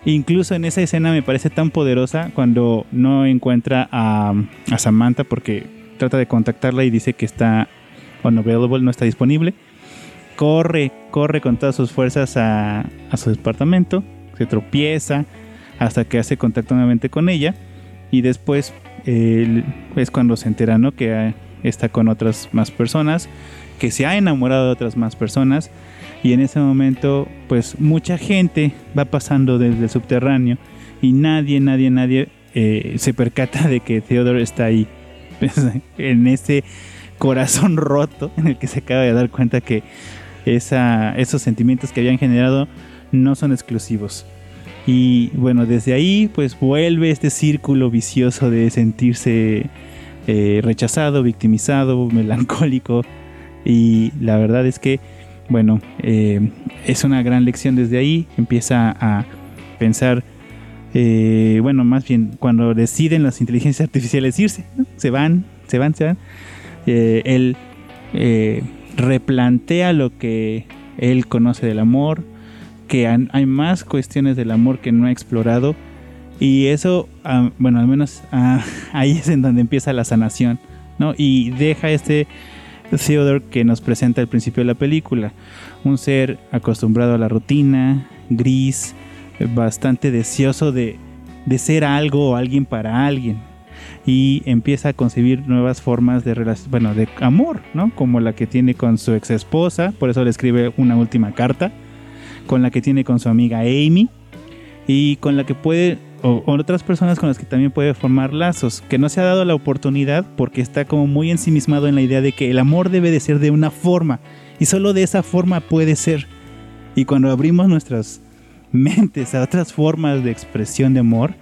incluso en esa escena me parece tan poderosa cuando no encuentra a, a Samantha porque trata de contactarla y dice que está unavailable, no está disponible. Corre, corre con todas sus fuerzas a, su departamento, se tropieza, hasta que hace contacto nuevamente con ella y después es cuando se entera ¿no? que está con otras más personas, que se ha enamorado de otras más personas y en ese momento pues mucha gente va pasando desde el subterráneo y nadie, nadie, nadie eh, se percata de que Theodore está ahí *laughs* en ese corazón roto en el que se acaba de dar cuenta que esa, esos sentimientos que habían generado no son exclusivos. Y bueno, desde ahí pues vuelve este círculo vicioso de sentirse eh, rechazado, victimizado, *laughs* melancólico. Y la verdad es que, bueno, eh, es una gran lección desde ahí. Empieza a pensar, eh, bueno, más bien cuando deciden las inteligencias artificiales irse, se van, se van, se van. él replantea lo que él conoce del amor, que hay más cuestiones del amor que no ha explorado y eso, ah, bueno, al menos *laughs* ah, ahí es en donde empieza la sanación, ¿no? Y deja este Theodore que nos presenta al principio de la película, un ser acostumbrado a la rutina, gris, bastante deseoso de, de ser algo o alguien para alguien, y empieza a concebir nuevas formas de relación, bueno, de amor, ¿no? Como la que tiene con su ex esposa, por eso le escribe una última carta con la que tiene con su amiga Amy y con la que puede o, otras personas con las que también puede formar lazos, que no se ha dado la oportunidad porque está como muy ensimismado en la idea de que el amor debe de ser de una forma y solo de esa forma puede ser. Y cuando abrimos nuestras mentes a otras formas de expresión de amor,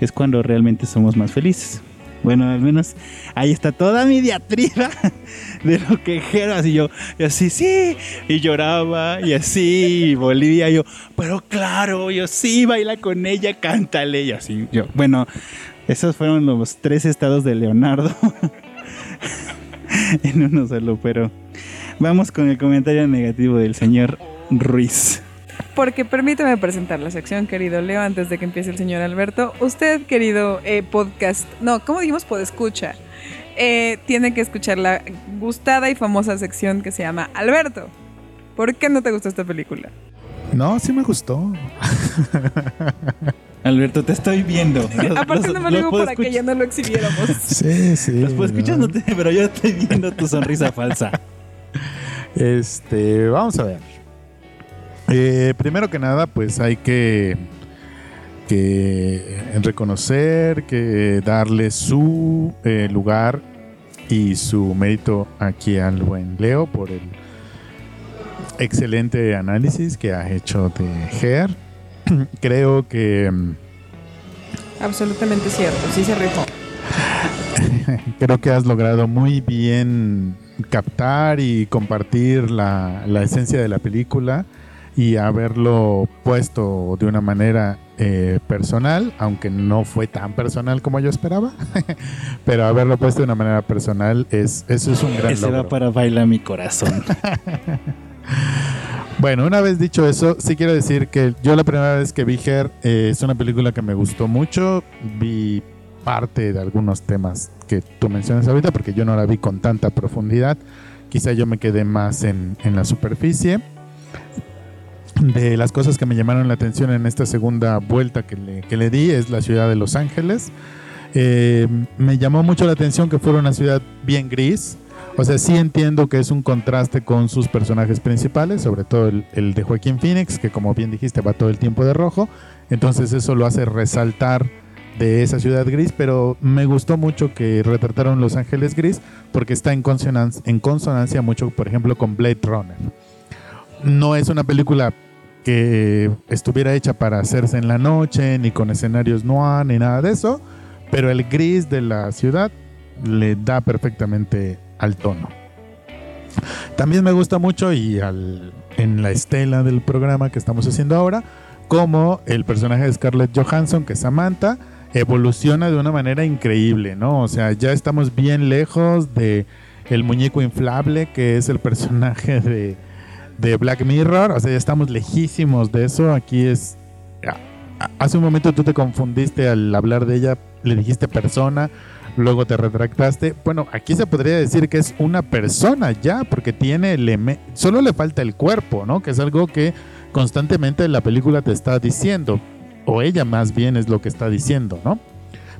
es cuando realmente somos más felices. Bueno, al menos ahí está toda mi diatriba *laughs* de lo que Geras yo, y así, sí, y lloraba, y así, y Bolivia, yo, pero claro, yo sí, baila con ella, cántale, y así, yo, bueno, esos fueron los tres estados de Leonardo *laughs* en uno solo, pero vamos con el comentario negativo del señor Ruiz. Porque permíteme presentar la sección, querido Leo, antes de que empiece el señor Alberto. Usted, querido eh, podcast, no, ¿cómo dijimos? Podescucha. Eh, tiene que escuchar la gustada y famosa sección que se llama Alberto. ¿Por qué no te gustó esta película? No, sí me gustó. *laughs* Alberto, te estoy viendo. *laughs* Aparte no me lo digo para que ya no lo exhibiéramos. *laughs* Sí, sí. Los puedo escuchar, ¿no? no te- pero yo estoy viendo tu sonrisa falsa. Este, vamos a ver. Eh, primero que nada, pues hay que, que reconocer, que darle su eh, lugar y su mérito aquí al buen Leo por el excelente análisis que ha hecho de Her. *clears throat* Creo que mm, Absolutamente cierto, sí se rifó. *laughs* creo que has logrado muy bien captar y compartir la, la esencia de la película y haberlo puesto de una manera eh, personal, aunque no fue tan personal como yo esperaba, *laughs* pero haberlo puesto de una manera personal es eso es un gran Ese va logro. para Baila mi corazón. *laughs* Bueno, una vez dicho eso, sí quiero decir que yo la primera vez que vi Her eh, es una película que me gustó mucho. Vi parte de algunos temas que tú mencionas ahorita, porque yo no la vi con tanta profundidad. Quizá yo me quedé más en, en la superficie. De las cosas que me llamaron la atención en esta segunda vuelta que le, que le di es la ciudad de Los Ángeles. Eh, me llamó mucho la atención que fuera una ciudad bien gris. O sea, sí entiendo que es un contraste con sus personajes principales, sobre todo el, el de Joaquín Phoenix, que como bien dijiste va todo el tiempo de rojo. Entonces eso lo hace resaltar de esa ciudad gris, pero me gustó mucho que retrataron Los Ángeles gris porque está en en consonancia mucho, por ejemplo, con Blade Runner. No es una película que estuviera hecha para hacerse en la noche, ni con escenarios noir, ni nada de eso, pero el gris de la ciudad le da perfectamente al tono. También me gusta mucho y al- en la estela del programa que estamos haciendo ahora, como el personaje de Scarlett Johansson, que es Samantha, evoluciona de una manera increíble, ¿no? O sea, ya estamos bien lejos de el muñeco inflable, que es el personaje de, de Black Mirror, o sea, ya estamos lejísimos de eso. Aquí es... Hace un momento tú te confundiste al hablar de ella, le dijiste persona, luego te retractaste. Bueno, aquí se podría decir que es una persona ya, porque tiene eleme- solo le falta el cuerpo, ¿no? Que es algo que constantemente la película te está diciendo, o ella más bien es lo que está diciendo, ¿no?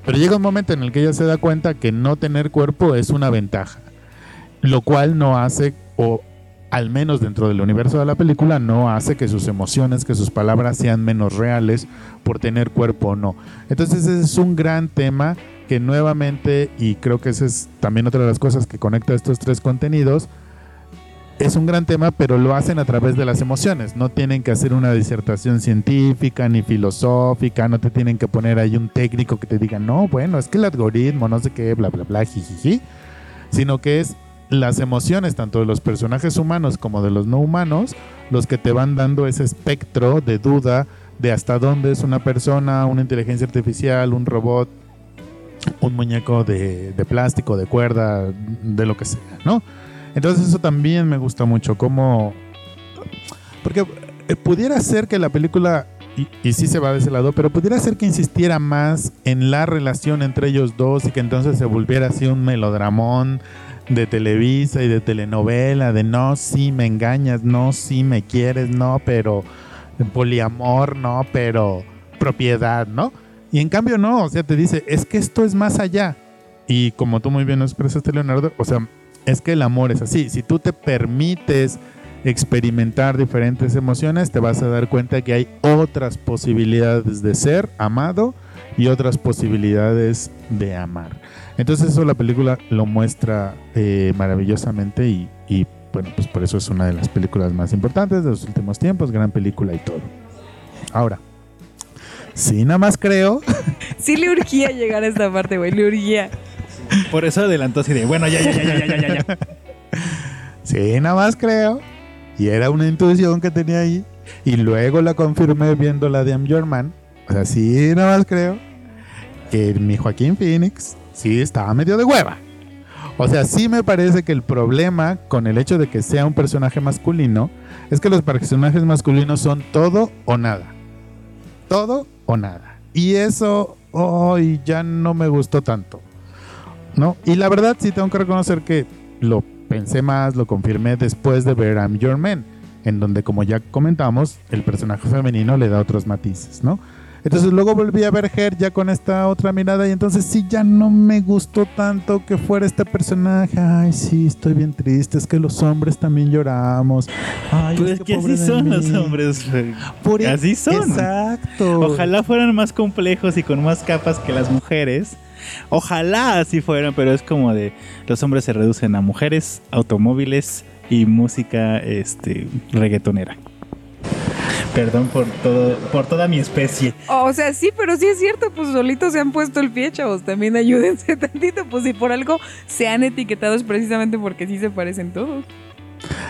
Pero llega un momento en el que ella se da cuenta que no tener cuerpo es una ventaja, lo cual no hace, o al menos dentro del universo de la película, no hace que sus emociones, que sus palabras sean menos reales por tener cuerpo o no. Entonces ese es un gran tema que nuevamente, y creo que esa es también otra de las cosas que conecta estos tres contenidos, es un gran tema, pero lo hacen a través de las emociones. No tienen que hacer una disertación científica ni filosófica, no te tienen que poner ahí un técnico que te diga, no, bueno, es que el algoritmo, no sé qué, bla, bla, bla, jijiji, sino que es las emociones, tanto de los personajes humanos como de los no humanos, los que te van dando ese espectro de duda de hasta dónde es una persona, una inteligencia artificial, un robot, un muñeco de, de plástico, de cuerda, de lo que sea, ¿no? Entonces eso también me gusta mucho, como... Porque eh, pudiera ser que la película, y, y sí se va de ese lado, pero pudiera ser que insistiera más en la relación entre ellos dos y que entonces se volviera así un melodramón de Televisa y de telenovela, de no, sí me engañas, no, sí me quieres, no, pero poliamor, no, pero propiedad, ¿no? Y en cambio no, o sea, te dice, es que esto es más allá. Y como tú muy bien lo expresaste, Leonardo, o sea, es que el amor es así. Si tú te permites experimentar diferentes emociones, te vas a dar cuenta que hay otras posibilidades de ser amado y otras posibilidades de amar. Entonces eso la película lo muestra eh, maravillosamente y, y, bueno, pues por eso es una de las películas más importantes de los últimos tiempos, gran película y todo. Ahora, sí, nada más creo. *laughs* Sí le urgía llegar a esta parte, güey, le urgía. Por eso adelantó así de, bueno, ya, ya, ya, ya, ya, ya, ya. *laughs* Sí, nada más creo. Y era una intuición que tenía ahí. Y luego la confirmé viendo la de I'm Your Man. O sea, sí, nada más creo. Que mi Joaquín Phoenix sí estaba medio de hueva. O sea, sí me parece que el problema con el hecho de que sea un personaje masculino es que los personajes masculinos son todo o nada. Todo o nada. Y eso hoy ya no me gustó tanto. ¿No? Y la verdad sí tengo que reconocer que lo pensé más, lo confirmé después de ver I'm Your Man, en donde como ya comentamos, el personaje femenino le da otros matices, ¿no? Entonces luego volví a ver Her ya con esta otra mirada y entonces sí ya no me gustó tanto que fuera este personaje. Ay, sí, estoy bien triste, es que los hombres también lloramos. Ay, Pues que pobre así son los hombres. Por e- Así son. Exacto. Ojalá fueran más complejos y con más capas que las mujeres. Ojalá así fueran, pero es como de los hombres se reducen a mujeres, automóviles y música este reggaetonera. Perdón por todo, por toda mi especie. O sea, sí, pero sí es cierto, pues solitos se han puesto el pie, chavos. También ayúdense *laughs* tantito, pues si por algo se han etiquetado es precisamente porque sí se parecen todos.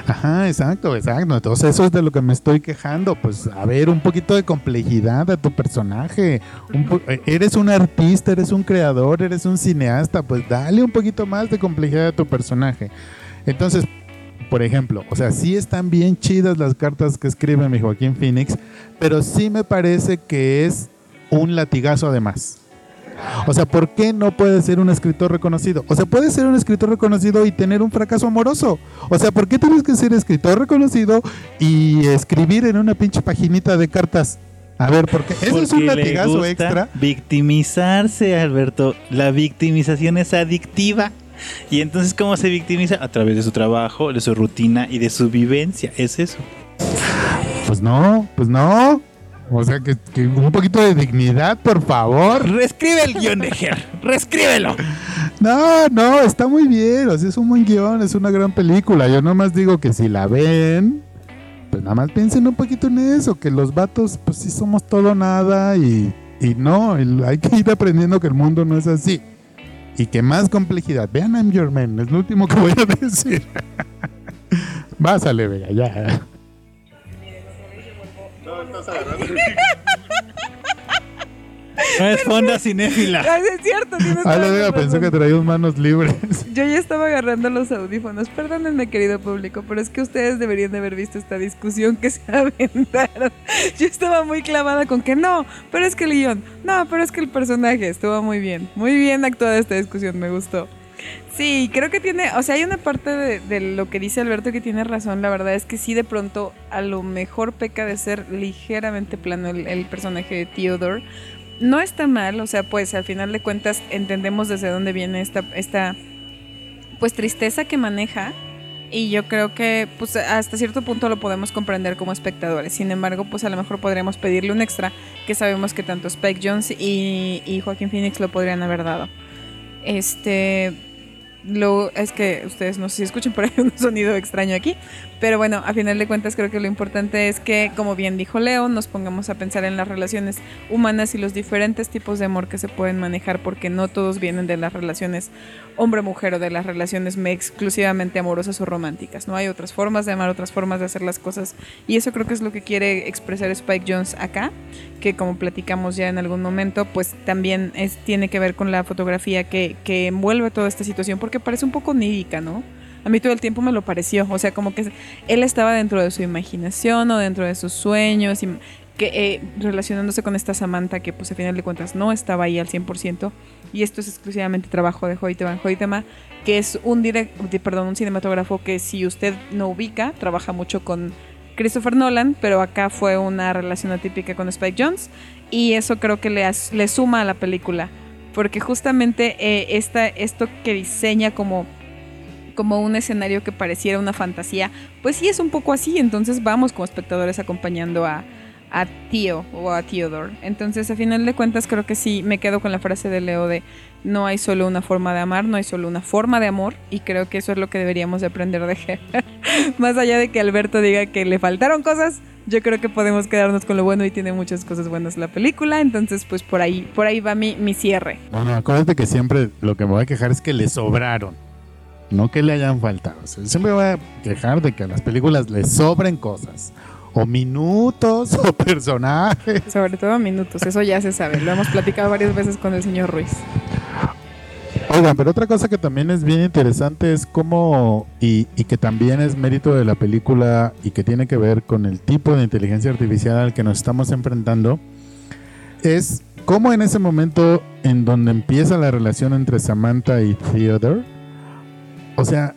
Ajá, exacto, exacto. Entonces eso es de lo que me estoy quejando. Pues a ver, un poquito de complejidad a tu personaje. Un po- eh, eres un artista, eres un creador, eres un cineasta. Pues dale un poquito más de complejidad a tu personaje. Entonces, por ejemplo, o sea, sí están bien chidas las cartas que escribe mi Joaquín Phoenix, pero sí me parece que es un latigazo además. O sea, ¿por qué no puede ser un escritor reconocido? O sea, puede ser un escritor reconocido y tener un fracaso amoroso. O sea, ¿por qué tienes que ser escritor reconocido y escribir en una pinche paginita de cartas? A ver, porque eso es un le latigazo gusta extra. Victimizarse, Alberto. La victimización es adictiva. Y entonces, ¿cómo se victimiza? A través de su trabajo, de su rutina y de su vivencia. Es eso. Pues no, pues no. O sea, que, que un poquito de dignidad, por favor. Reescribe el guion de Ger. Reescríbelo. No, no, está muy bien. O sea, es un buen guion, es una gran película. Yo nomás digo que si la ven, pues nada más piensen un poquito en eso, que los vatos, pues sí somos todo nada y, y no, hay que ir aprendiendo que el mundo no es así. Y que más complejidad. Vean I'm Your Man, es lo último que voy a decir. *laughs* Vásale, vea, ya. No *laughs* es fonda cinéfila. Ah, es cierto, tienes Ah, lo pensé razón. que traía manos libres. *laughs* Yo ya estaba agarrando los audífonos. Perdónenme, querido público, pero es que ustedes deberían de haber visto esta discusión que se *laughs* aventaron. Yo estaba muy clavada con que no, pero es que el guion, no, pero es que el personaje estuvo muy bien. Muy bien actuada esta discusión, me gustó. Sí, creo que tiene, o sea, hay una parte de, de lo que dice Alberto que tiene razón. La verdad es que sí, de pronto, a lo mejor peca de ser ligeramente plano el, el personaje de Theodore. No está mal, o sea, pues al final de cuentas entendemos desde dónde viene esta, esta pues tristeza que maneja y yo creo que pues hasta cierto punto lo podemos comprender como espectadores. Sin embargo, pues a lo mejor podríamos pedirle un extra que sabemos que tanto Spike Jones y, y Joaquín Phoenix lo podrían haber dado. Este lo es que ustedes no sé si escuchan por ahí *laughs* un sonido extraño aquí, pero bueno, a final de cuentas creo que lo importante es que, como bien dijo Leo, nos pongamos a pensar en las relaciones humanas y los diferentes tipos de amor que se pueden manejar, porque no todos vienen de las relaciones hombre-mujer o de las relaciones me- exclusivamente amorosas o románticas. No hay otras formas de amar, otras formas de hacer las cosas, y eso creo que es lo que quiere expresar Spike Jones acá, que como platicamos ya en algún momento, pues también es, tiene que ver con la fotografía que, que envuelve toda esta situación, porque parece un poco onírica, ¿no? A mí todo el tiempo me lo pareció, o sea, como que él estaba dentro de su imaginación o dentro de sus sueños, y que, eh, relacionándose con esta Samantha que pues a final de cuentas no estaba ahí al 100%, y esto es exclusivamente trabajo de Hoyte Van Hoytema, que es un, direct, perdón, un cinematógrafo que si usted no ubica, trabaja mucho con Christopher Nolan, pero acá fue una relación atípica con Spike Jones, y eso creo que le, le suma a la película, porque justamente eh, esta, esto que diseña como como un escenario que pareciera una fantasía, pues sí es un poco así, entonces vamos como espectadores acompañando a, Tío o a Theodore. Entonces, a final de cuentas, creo que sí me quedo con la frase de Leo de no hay solo una forma de amar, no hay solo una forma de amor, y creo que eso es lo que deberíamos de aprender de Gerard. *laughs* Más allá de que Alberto diga que le faltaron cosas, yo creo que podemos quedarnos con lo bueno y tiene muchas cosas buenas la película, entonces pues por ahí, por ahí va mi, mi cierre. Bueno, acuérdate que siempre lo que me voy a quejar es que le sobraron. No que le hayan faltado. O sea, siempre voy a quejar de que a las películas le sobren cosas. O minutos, *laughs* o personajes. Sobre todo minutos, eso ya se sabe, lo hemos platicado varias veces con el señor Ruiz. Oigan, pero otra cosa que también es bien interesante es cómo, y, y, que también es mérito de la película y que tiene que ver con el tipo de inteligencia artificial al que nos estamos enfrentando, es cómo en ese momento en donde empieza la relación entre Samantha y Theodore, o sea,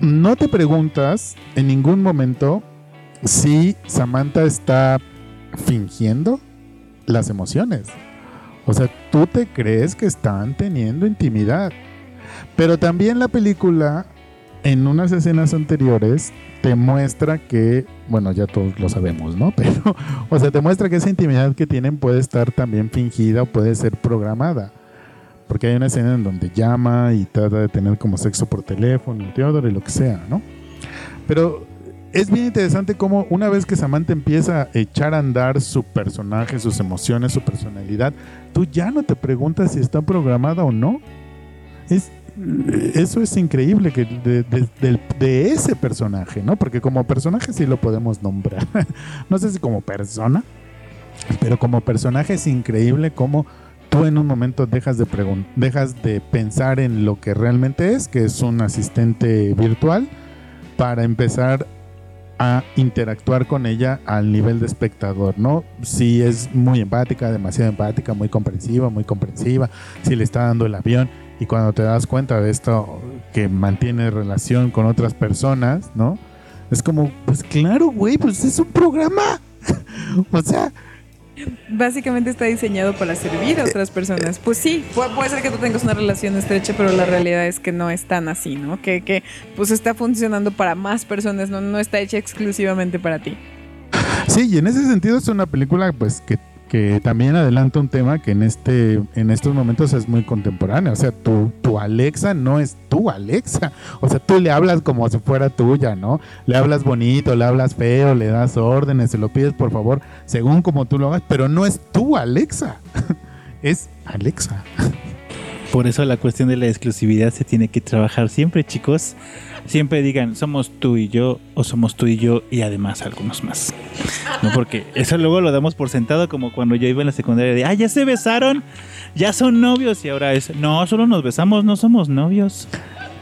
no te preguntas en ningún momento si Samantha está fingiendo las emociones. O sea, tú te crees que están teniendo intimidad. Pero también la película, en unas escenas anteriores, te muestra que, bueno, ya todos lo sabemos, ¿no? *laughs* Pero, o sea, te muestra que esa intimidad que tienen puede estar también fingida o puede ser programada. Porque hay una escena en donde llama y trata de tener como sexo por teléfono, Teodoro y lo que sea, ¿no? Pero es bien interesante cómo una vez que Samantha empieza a echar a andar su personaje, sus emociones, su personalidad, tú ya no te preguntas si está programada o no. Es, eso es increíble que de, de, ese personaje, ¿no? Porque como personaje sí lo podemos nombrar. *laughs* no sé si como persona, pero como personaje es increíble cómo tú en un momento dejas de dejas de pensar en lo que realmente es, que es un asistente virtual, para empezar a interactuar con ella al nivel de espectador, ¿no? Si es muy empática, demasiado empática, muy comprensiva, muy comprensiva, si le está dando el avión y cuando te das cuenta de esto que mantiene relación con otras personas, ¿no? Es como, pues claro, güey, pues es un programa. *laughs* o sea, Básicamente está diseñado para servir a otras personas. Pues sí, puede, ser que tú tengas una relación estrecha, pero la realidad es que no es tan así, ¿no? Que, que pues está funcionando para más personas, no, no está hecha exclusivamente para ti. Sí, y en ese sentido es una película pues que que también adelanta un tema que en este en estos momentos es muy contemporáneo. O sea, tu, tu Alexa no es tu Alexa. O sea, tú le hablas como si fuera tuya, ¿no? Le hablas bonito, le hablas feo, le das órdenes, se lo pides por favor, según como tú lo hagas, pero no es tu Alexa. *laughs* es Alexa. Por eso la cuestión de la exclusividad se tiene que trabajar siempre, chicos. Siempre digan, somos tú y yo, o somos tú y yo, y además algunos más. No, porque eso luego lo damos por sentado, como cuando yo iba en la secundaria de, ah, ya se besaron, ya son novios, y ahora es, no, solo nos besamos, no somos novios.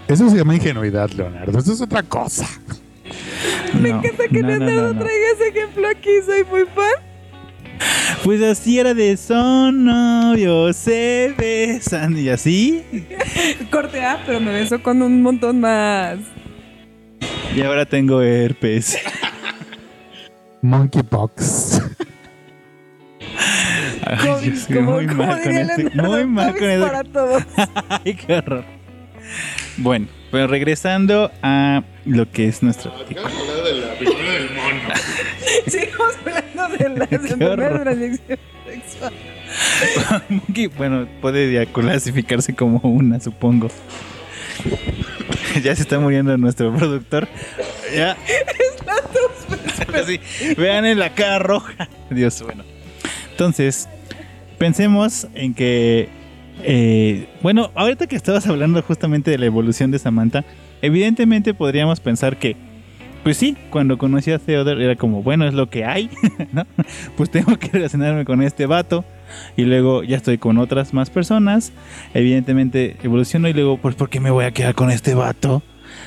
Eso se llama ingenuidad, Leonardo, eso es otra cosa. Me no, encanta que no, Leonardo no, no, traiga ese ejemplo aquí, soy muy fan. *laughs* Pues así era de son novios, se besan y así. Corte A, pero me beso con un montón más. Y ahora tengo herpes. Monkeypox. *laughs* Ay, muy mal con este, muy mal con eso. para todos. *laughs* Ay, qué horror. Bueno, pero regresando a lo que es nuestro Sigamos hablando de la película del mono. Sigamos hablando de la de transición *laughs* sexual. *laughs* Monkey, bueno, puede ya clasificarse como una, supongo. *laughs* ya se está muriendo nuestro productor. Ya. Así, vean en la cara roja. Dios, bueno. Entonces, pensemos en que eh, bueno, ahorita que estabas hablando justamente de la evolución de Samantha, evidentemente podríamos pensar que, pues sí, cuando conocí a Theodore era como, bueno, es lo que hay, *laughs* ¿no? Pues tengo que relacionarme con este vato y luego ya estoy con otras más personas, evidentemente evoluciono y luego, pues ¿por qué me voy a quedar con este vato?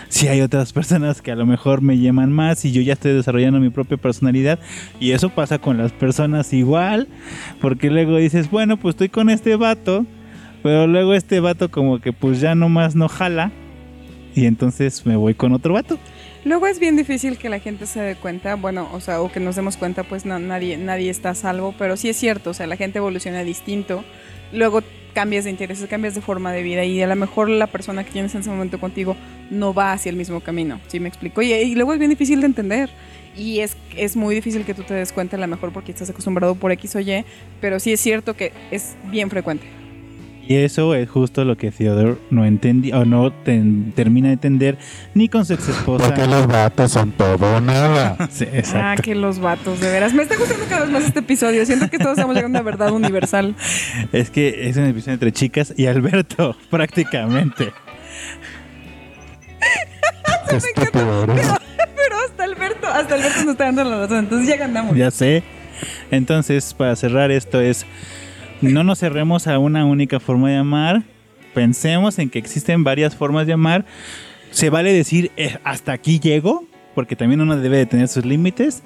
Si hay otras personas que a lo mejor me llaman más y yo ya estoy desarrollando mi propia personalidad y eso pasa con las personas igual, porque luego dices, bueno, pues estoy con este vato, pero luego este vato como que pues ya nomás no jala. Y entonces me voy con otro vato. Luego es bien difícil que la gente se dé cuenta, bueno, o sea, o que nos demos cuenta, pues no, nadie, nadie está a salvo, pero sí es cierto, o sea, la gente evoluciona distinto. Luego cambias de intereses, cambias de forma de vida y a lo mejor la persona que tienes en ese momento contigo no va hacia el mismo camino, ¿sí me explico? Y, y luego es bien difícil de entender y es, es muy difícil que tú te des cuenta a lo mejor porque estás acostumbrado por X o Y, pero sí es cierto que es bien frecuente. Y eso es justo lo que Theodore no entendía o no ten- termina de entender ni con su ex esposa. Porque los vatos son todo o nada. *laughs* Sí, Ah, exacto. que los vatos, de veras. Me está gustando cada vez más este episodio. Siento que todos estamos llegando a una verdad universal. Es que es una episodio entre chicas y Alberto, *laughs* prácticamente. *laughs* Qué estúpido eres. Pero hasta Alberto, hasta Alberto nos está dando la razón. Entonces ya ganamos. Ya sé. Entonces, para cerrar esto es, no nos cerremos a una única forma de amar. Pensemos en que existen varias formas de amar. Se vale decir, "Eh, hasta aquí llego, porque también uno debe de tener sus límites.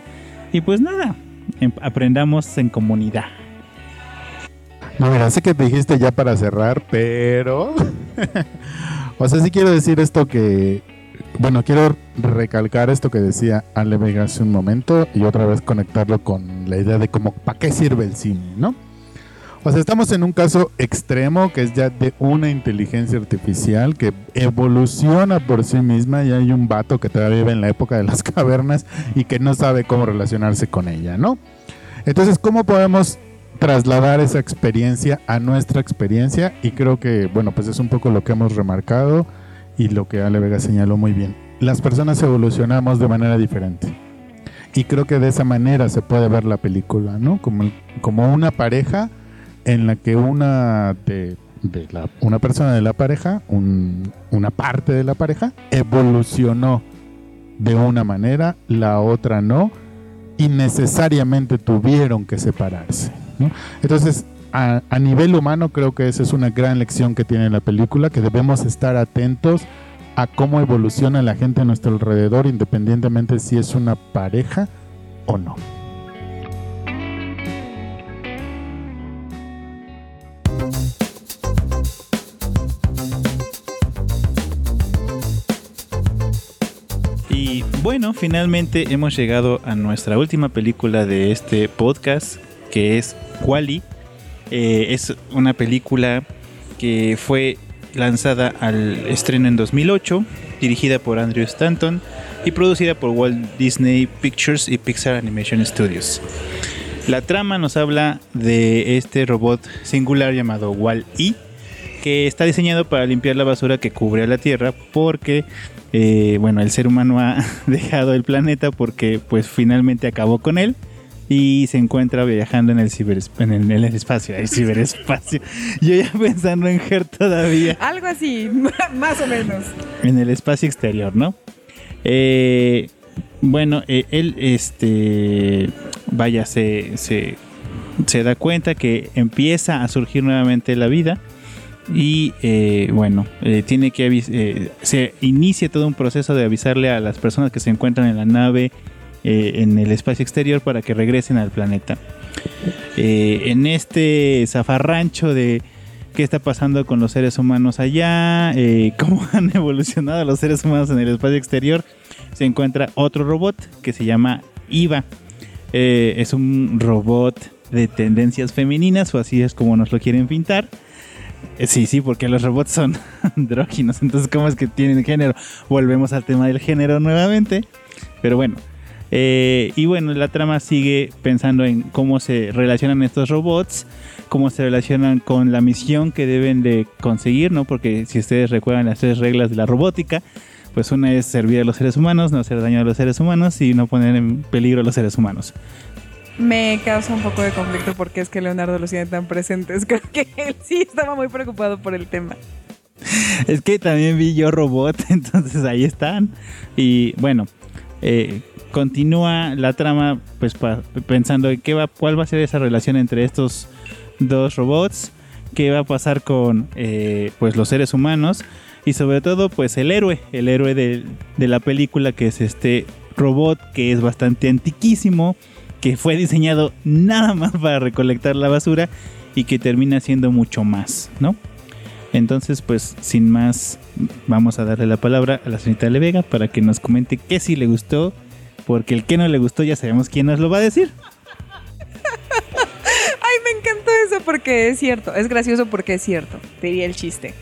Y pues nada, em- aprendamos en comunidad. No, mira, sé que te dijiste ya para cerrar, pero. *laughs* o sea, sí quiero decir esto que. Bueno, quiero recalcar esto que decía Ale Vega hace un momento y otra vez conectarlo con la idea de cómo, ¿para qué sirve el cine, no? O sea, estamos en un caso extremo que es ya de una inteligencia artificial que evoluciona por sí misma y hay un vato que todavía vive en la época de las *laughs* cavernas y que no sabe cómo relacionarse con ella, ¿no? Entonces, ¿cómo podemos trasladar esa experiencia a nuestra experiencia? Y creo que, bueno, pues es un poco lo que hemos remarcado y lo que Ale Vega señaló muy bien. Las personas evolucionamos de manera diferente. Y creo que de esa manera se puede ver la película, ¿no? Como, como una pareja en la que una de, la, una persona de la pareja, un- una parte de la pareja, evolucionó de una manera, la otra no, y necesariamente tuvieron que separarse. Entonces, a, a nivel humano creo que esa es una gran lección que tiene la película, que debemos estar atentos a cómo evoluciona la gente a nuestro alrededor, independientemente si es una pareja o no. Bueno, finalmente hemos llegado a nuestra última película de este podcast, que es Wally. es una película que fue lanzada al estreno en 2008, dirigida por Andrew Stanton y producida por Walt Disney Pictures y Pixar Animation Studios. La trama nos habla de este robot singular llamado Wall-E, que está diseñado para limpiar la basura que cubre a la Tierra porque eh, bueno, el ser humano ha *laughs* dejado el planeta porque pues finalmente acabó con él y se encuentra viajando en el, en el, en el espacio, el ciberespacio. *laughs* Yo ya pensando en Her todavía, Algo así, *laughs* más o menos. en el espacio exterior, ¿no? Eh, bueno, eh, él, este, vaya, se, se, se da cuenta que empieza a surgir nuevamente la vida y eh, bueno, eh, tiene que eh, se inicia todo un proceso de avisarle a las personas que se encuentran en la nave en el espacio exterior para que regresen al planeta. En este zafarrancho de qué está pasando con los seres humanos allá, *laughs* cómo han evolucionado los seres humanos en el espacio exterior, se encuentra otro robot que se llama Iva. Es un robot de tendencias femeninas, o así es como nos lo quieren pintar. Eh, Sí, sí, porque los robots son *laughs* andróginos, entonces ¿cómo es que tienen género? Volvemos al tema del género nuevamente, pero bueno. Eh, y bueno, la trama sigue pensando en cómo se relacionan estos robots, cómo se relacionan con la misión que deben de conseguir, ¿no? Porque si ustedes recuerdan las tres reglas de la robótica, pues una es servir a los seres humanos, no hacer daño a los seres humanos y no poner en peligro a los seres humanos. Me causa un poco de conflicto porque es que Leonardo los tiene tan presentes. Creo que él sí estaba muy preocupado por el tema. Es que también vi yo robot, *laughs* entonces ahí están. Y bueno, eh, continúa la trama pues pensando en qué va, cuál va a ser esa relación entre estos dos robots, qué va a pasar con eh, pues los seres humanos y sobre todo pues el héroe, el héroe de la película que es este robot que es bastante antiquísimo, que fue diseñado nada más para recolectar la basura y que termina siendo mucho más, ¿no? Entonces, pues, sin más, vamos a darle la palabra a la señorita Le Vega para que nos comente qué sí le gustó, porque el que no le gustó ya sabemos quién nos lo va a decir. *laughs* Ay, me encantó esa porque es cierto, es gracioso porque es cierto, diría el chiste.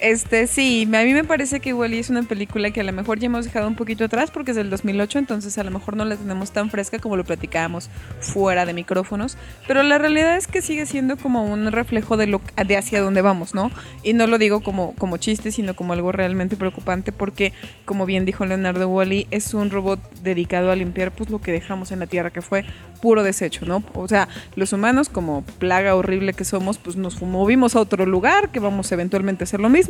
Este, sí, a mí me parece que Wally es una película que a lo mejor ya hemos dejado un poquito atrás porque es del 2008, entonces a lo mejor no la tenemos tan fresca como lo platicábamos fuera de micrófonos, pero la realidad es que sigue siendo como un reflejo de lo de hacia dónde vamos, ¿no? Y no lo digo como como chiste, sino como algo realmente preocupante porque como bien dijo Leonardo Wally, es un robot dedicado a limpiar pues lo que dejamos en la Tierra que fue puro desecho, ¿no? O sea, los humanos como plaga horrible que somos, pues nos movimos a otro lugar que vamos eventualmente a hacer lo mismo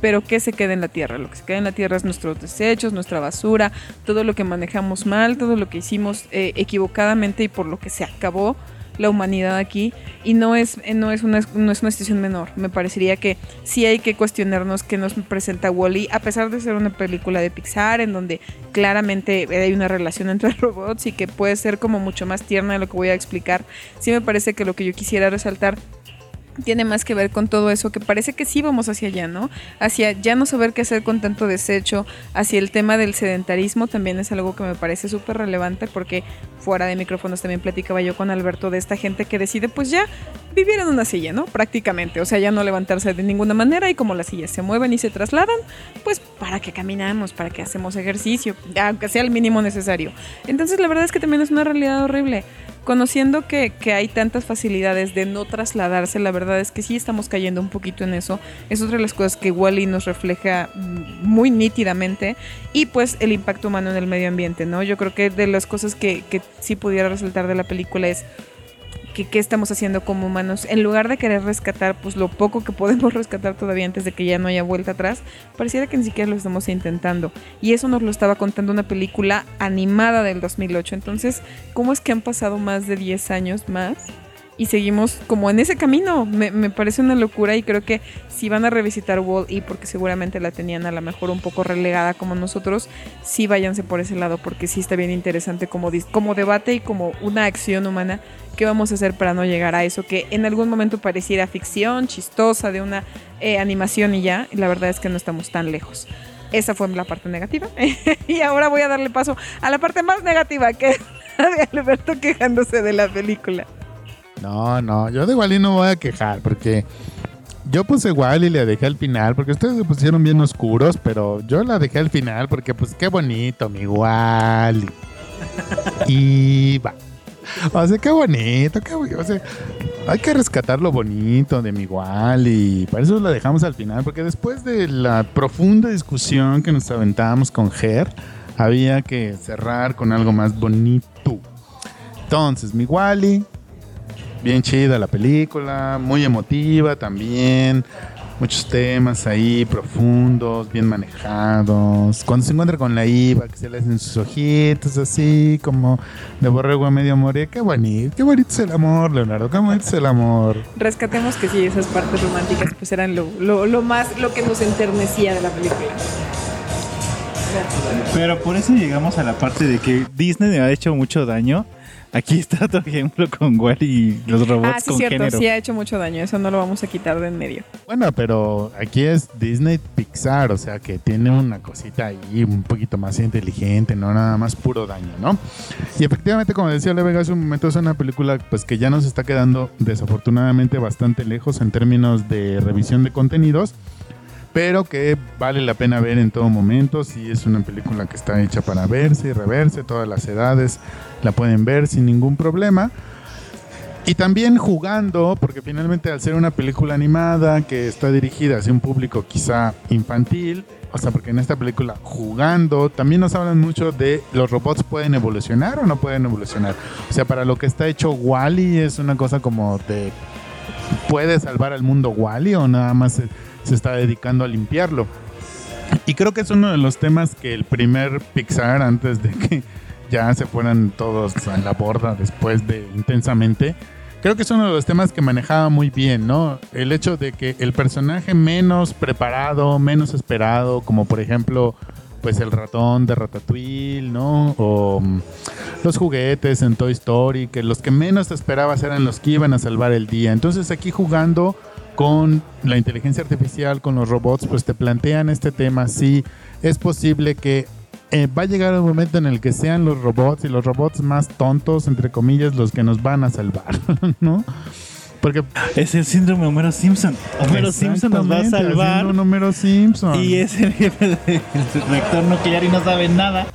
pero ¿qué se queda en la tierra? Lo que se queda en la tierra es nuestros desechos, nuestra basura, todo lo que manejamos mal, todo lo que hicimos eh, equivocadamente y por lo que se acabó la humanidad aquí y no es, eh, no es, una, no es una situación menor. Me parecería que sí hay que cuestionarnos qué nos presenta Wally, a pesar de ser una película de Pixar en donde claramente hay una relación entre *laughs* robots y que puede ser como mucho más tierna de lo que voy a explicar. Sí me parece que lo que yo quisiera resaltar tiene más que ver con todo eso, que parece que sí vamos hacia allá, ¿no? Hacia ya no saber qué hacer con tanto desecho, hacia el tema del sedentarismo también es algo que me parece súper relevante porque fuera de micrófonos también platicaba yo con Alberto de esta gente que decide pues ya vivir en una silla, ¿no? Prácticamente, o sea, ya no levantarse de ninguna manera y como las sillas se mueven y se trasladan, pues para que caminamos, para que hacemos ejercicio, aunque sea el mínimo necesario. Entonces la verdad es que también es una realidad horrible conociendo que, que, hay tantas facilidades de no trasladarse, la verdad es que sí estamos cayendo un poquito en eso. Es otra de las cosas que Wally nos refleja muy nítidamente. Y pues el impacto humano en el medio ambiente, ¿no? Yo creo que de las cosas que, que sí pudiera resultar de la película es que qué estamos haciendo como humanos. En lugar de querer rescatar pues lo poco que podemos *laughs* rescatar todavía antes de que ya no haya vuelta atrás, pareciera que ni siquiera lo estamos intentando. Y eso nos lo estaba contando una película animada del 2008. Entonces, ¿cómo es que han pasado más de 10 años más? Y seguimos como en ese camino. Me, me, parece una locura y creo que si van a revisitar Wall E, porque seguramente la tenían a lo mejor un poco relegada como nosotros, sí váyanse por ese lado porque sí está bien interesante como, como debate y como una acción humana. ¿Qué vamos a hacer para no llegar a eso que en algún momento pareciera ficción, chistosa, de una eh, animación y ya? La verdad es que no estamos tan lejos. Esa fue la parte negativa. *laughs* y ahora voy a darle paso a la parte más negativa, que es de Alberto quejándose de la película. No, no, yo de Wally no voy a quejar porque yo puse Wally y le dejé al final porque ustedes se pusieron bien oscuros, pero yo la dejé al final porque pues qué bonito mi Wally. y va. O sea, qué bonito, qué bonito. O sea, hay que rescatar lo bonito de mi Wally. Para eso la dejamos al final, porque después de la profunda discusión que nos aventábamos con Ger, había que cerrar con algo más bonito. Entonces, mi Wally bien chida la película, muy emotiva también, muchos temas ahí profundos, bien manejados. Cuando se encuentra con la IVA, que se le hacen sus ojitos así, como de borrego a medio morir, qué bonito, qué bonito es el amor, Leonardo, qué bonito es el amor. Rescatemos que sí, esas partes románticas pues eran lo, lo, lo más, lo que nos enternecía de la película. Pero por eso llegamos a la parte de que Disney me ha hecho mucho daño Aquí está *laughs* otro ejemplo con Wally y los robots ah, sí, con cierto, género. sí ha hecho mucho daño, eso no lo vamos a quitar de en medio. Bueno, pero aquí es Disney Pixar, o sea que tiene una cosita ahí un poquito más inteligente, no nada más puro daño, ¿no? Y efectivamente, como decía Le Vega hace un momento, es una película pues que ya nos está quedando desafortunadamente bastante lejos en términos de revisión de contenidos pero que vale la pena ver en todo momento. Si es una película que está hecha para verse y reverse, todas las edades la pueden ver sin ningún problema. Y también jugando, porque finalmente al ser una película animada que está dirigida hacia un público quizá infantil, o sea, porque en esta película jugando, también nos hablan mucho de los robots pueden evolucionar o no pueden evolucionar. O sea, para lo que está hecho Wally es una cosa como de puede salvar al mundo Wally o nada más se está dedicando a limpiarlo. Y creo que es uno de los temas que el primer Pixar, antes de que ya se fueran todos a la borda después de intensamente, creo que es uno de los temas que manejaba muy bien, ¿no? El hecho de que el personaje menos preparado, menos esperado, como por ejemplo, pues el ratón de Ratatouille, ¿no? O mm, los juguetes en Toy Story, que los que menos esperabas eran los que iban a salvar el día. Entonces aquí jugando con la inteligencia artificial, con los robots, pues te plantean este tema. Sí, es posible que eh, va a llegar un momento en el que sean los robots y los robots más tontos, entre comillas, los que nos van a salvar, *laughs* ¿no? Porque Es el síndrome de Homero Simpson. Homero Simpson nos va a salvar. un Homero Simpson. Y es el jefe del reactor nuclear y no sabe nada.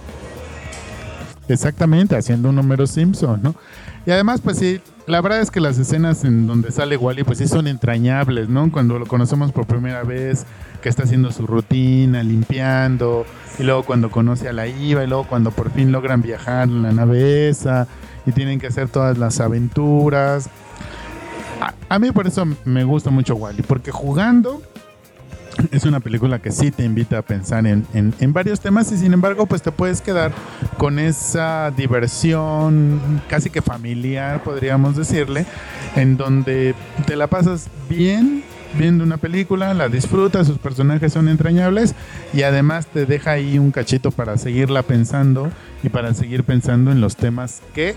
Exactamente, haciendo un Homero Simpson, ¿no? Y además, pues sí, la verdad es que las escenas en donde sale Wally, pues sí son entrañables, ¿no? Cuando lo conocemos por primera vez, que está haciendo su rutina, limpiando, y luego cuando conoce a la Iva, y luego cuando por fin logran viajar en la nave esa, y tienen que hacer todas las aventuras. A, a mí por eso me gusta mucho Wally, porque jugando es una película que sí te invita a pensar en, en- en varios temas y sin embargo pues te puedes quedar con esa diversión casi que familiar podríamos decirle en donde te la pasas bien viendo una película, la disfrutas, sus personajes son entrañables y además te deja ahí un cachito para seguirla pensando y para seguir pensando en los temas que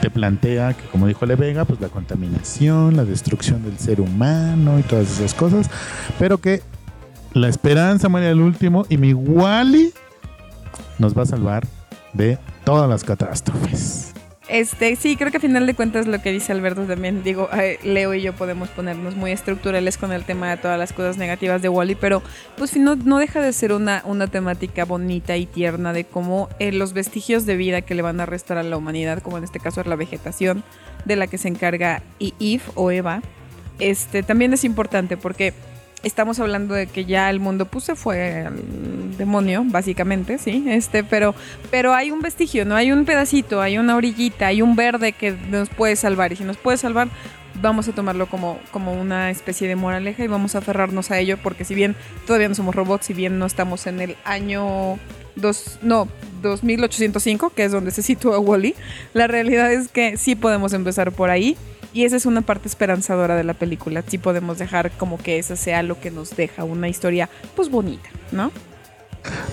te plantea, que como dijo Le Vega, pues la contaminación, la destrucción del ser humano y todas esas cosas, pero que la esperanza muere al último y mi Wally nos va a salvar de todas las catástrofes. Este, sí, creo que a final de cuentas lo que dice Alberto también, digo, eh, Leo y yo podemos ponernos muy estructurales con el tema de todas las cosas negativas de Wally, pero pues no, no deja de ser una, una temática bonita y tierna de cómo eh, los vestigios de vida que le van a restar a la humanidad, como en este caso es la vegetación de la que se encarga Eve o Eva, este, también es importante porque estamos hablando de que ya el mundo pues se fue al demonio, básicamente, sí, este, pero, pero hay un vestigio, ¿no? Hay un pedacito, hay una orillita, hay un verde que nos puede salvar. Y si nos puede salvar, vamos a tomarlo como, como una especie de moraleja y vamos a aferrarnos a ello, porque si bien todavía no somos robots, si bien no estamos en el año dos, no, 2805, que es donde se sitúa Wally, la realidad es que sí podemos empezar por ahí. Y esa es una parte esperanzadora de la película. Sí podemos dejar como que esa sea lo que nos deja una historia pues bonita, ¿no?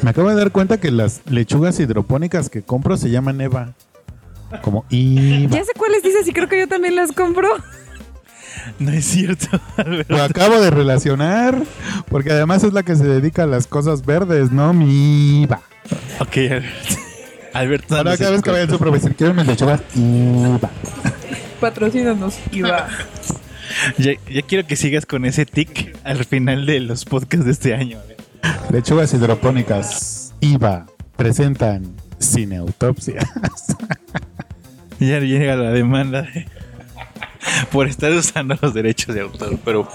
Me acabo de dar cuenta que las lechugas hidropónicas que compro se llaman Eva. Como Eva. Ya sé cuáles dices y creo que yo también las compro. No es cierto, *laughs* Alberto. Lo acabo de relacionar porque además es la que se dedica a las cosas verdes, ¿no? Mi Eva. Ok, Alberto. *laughs* Alberto, Ahora cada vez que cuál. vayan a su profesor, quiero mis lechugas Eva. Patrocínanos. Y va. *laughs* ya, ya quiero que sigas con ese tic al final de los podcasts de este año. Lechugas hidropónicas IVA presentan cineautopsia. *laughs* Ya llega la demanda de- por estar usando los derechos de autor. Pero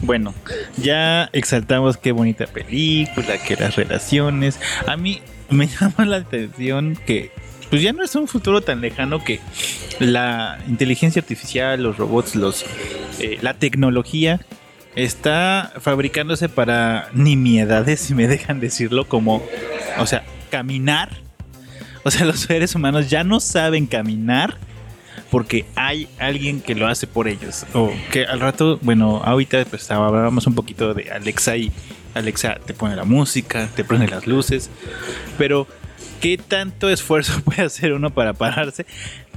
bueno, ya exaltamos qué bonita película, que las relaciones. A mí me *laughs* llama la atención que pues ya no es un futuro tan lejano que la inteligencia artificial, los robots, los eh, la tecnología está fabricándose para nimiedades, si me dejan decirlo, como, o sea, caminar. O sea, los seres humanos ya no saben caminar porque hay alguien que lo hace por ellos. O que al rato, bueno, ahorita pues hablábamos un poquito de Alexa y Alexa te pone la música, te pone las luces, pero ¿qué tanto esfuerzo *laughs* puede hacer uno para pararse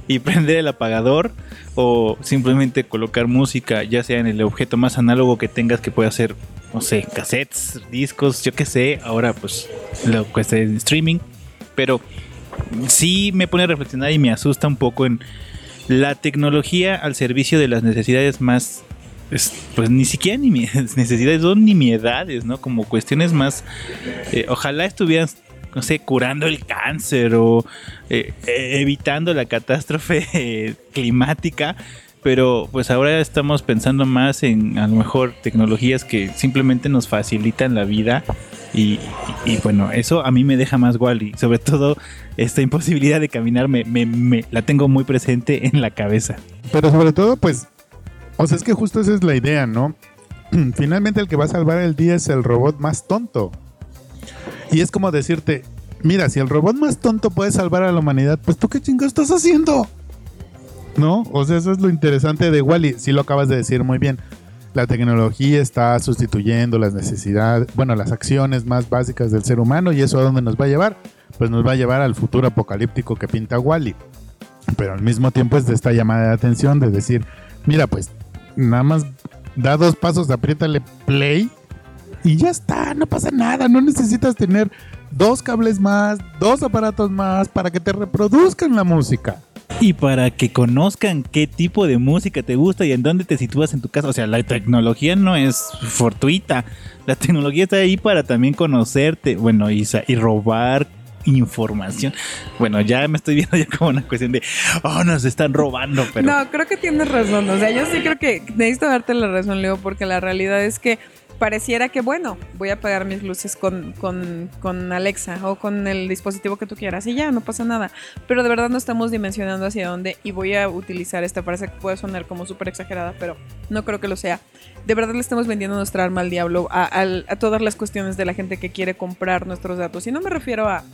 y prender el apagador o simplemente colocar música, ya sea en el objeto más análogo que tengas que pueda ser, no sé, cassettes, discos, yo qué sé, ahora pues lo que está en streaming, pero sí me pone a reflexionar y me asusta un poco en la tecnología al servicio de las necesidades más es- pues ni siquiera ni mi- *laughs* necesidades son nimiedades, ¿no? Como cuestiones más eh, ojalá estuvieran no sé, curando el cáncer o eh, eh, evitando la catástrofe eh, climática, pero pues ahora estamos pensando más en a lo mejor tecnologías que simplemente nos facilitan la vida y, bueno, eso a mí me deja más Wally, sobre todo esta imposibilidad de caminar me, me- me- la tengo muy presente en la cabeza. Pero sobre todo, pues, o sea, es que justo esa es la idea, ¿no? *clears throat* Finalmente el que va a salvar el día es el robot más tonto. Y es como decirte, mira, si el robot más tonto puede salvar a la humanidad, pues tú qué chingo estás haciendo. ¿No? O sea, eso es lo interesante de Wally. Sí lo acabas de decir muy bien. La tecnología está sustituyendo las necesidades, bueno, las acciones más básicas del ser humano y eso a dónde nos va a llevar? Pues nos va a llevar al futuro apocalíptico que pinta Wally. Pero al mismo tiempo es de esta llamada de atención de decir, mira, pues nada más da dos pasos, apriétale play y ya está, no pasa nada, no necesitas tener dos cables más, dos aparatos más para que te reproduzcan la música. y para que conozcan qué tipo de música te gusta y en dónde te sitúas en tu casa. O sea, la tecnología no es fortuita. La tecnología está ahí para también conocerte, bueno, y, y robar información. Bueno, ya me estoy viendo ya como una cuestión de, oh, nos están robando, pero... No, creo que tienes razón. O sea, yo sí creo que necesito darte la razón, Leo, porque la realidad es que pareciera que, bueno, voy a apagar mis luces con, con, Alexa o con el dispositivo que tú quieras y ya, no pasa nada. Pero de verdad no estamos dimensionando hacia dónde y voy a utilizar esta frase que puede sonar como súper exagerada, pero no creo que lo sea. De verdad le estamos vendiendo nuestra arma al diablo a todas las cuestiones de la gente que quiere comprar nuestros datos. Y no me refiero a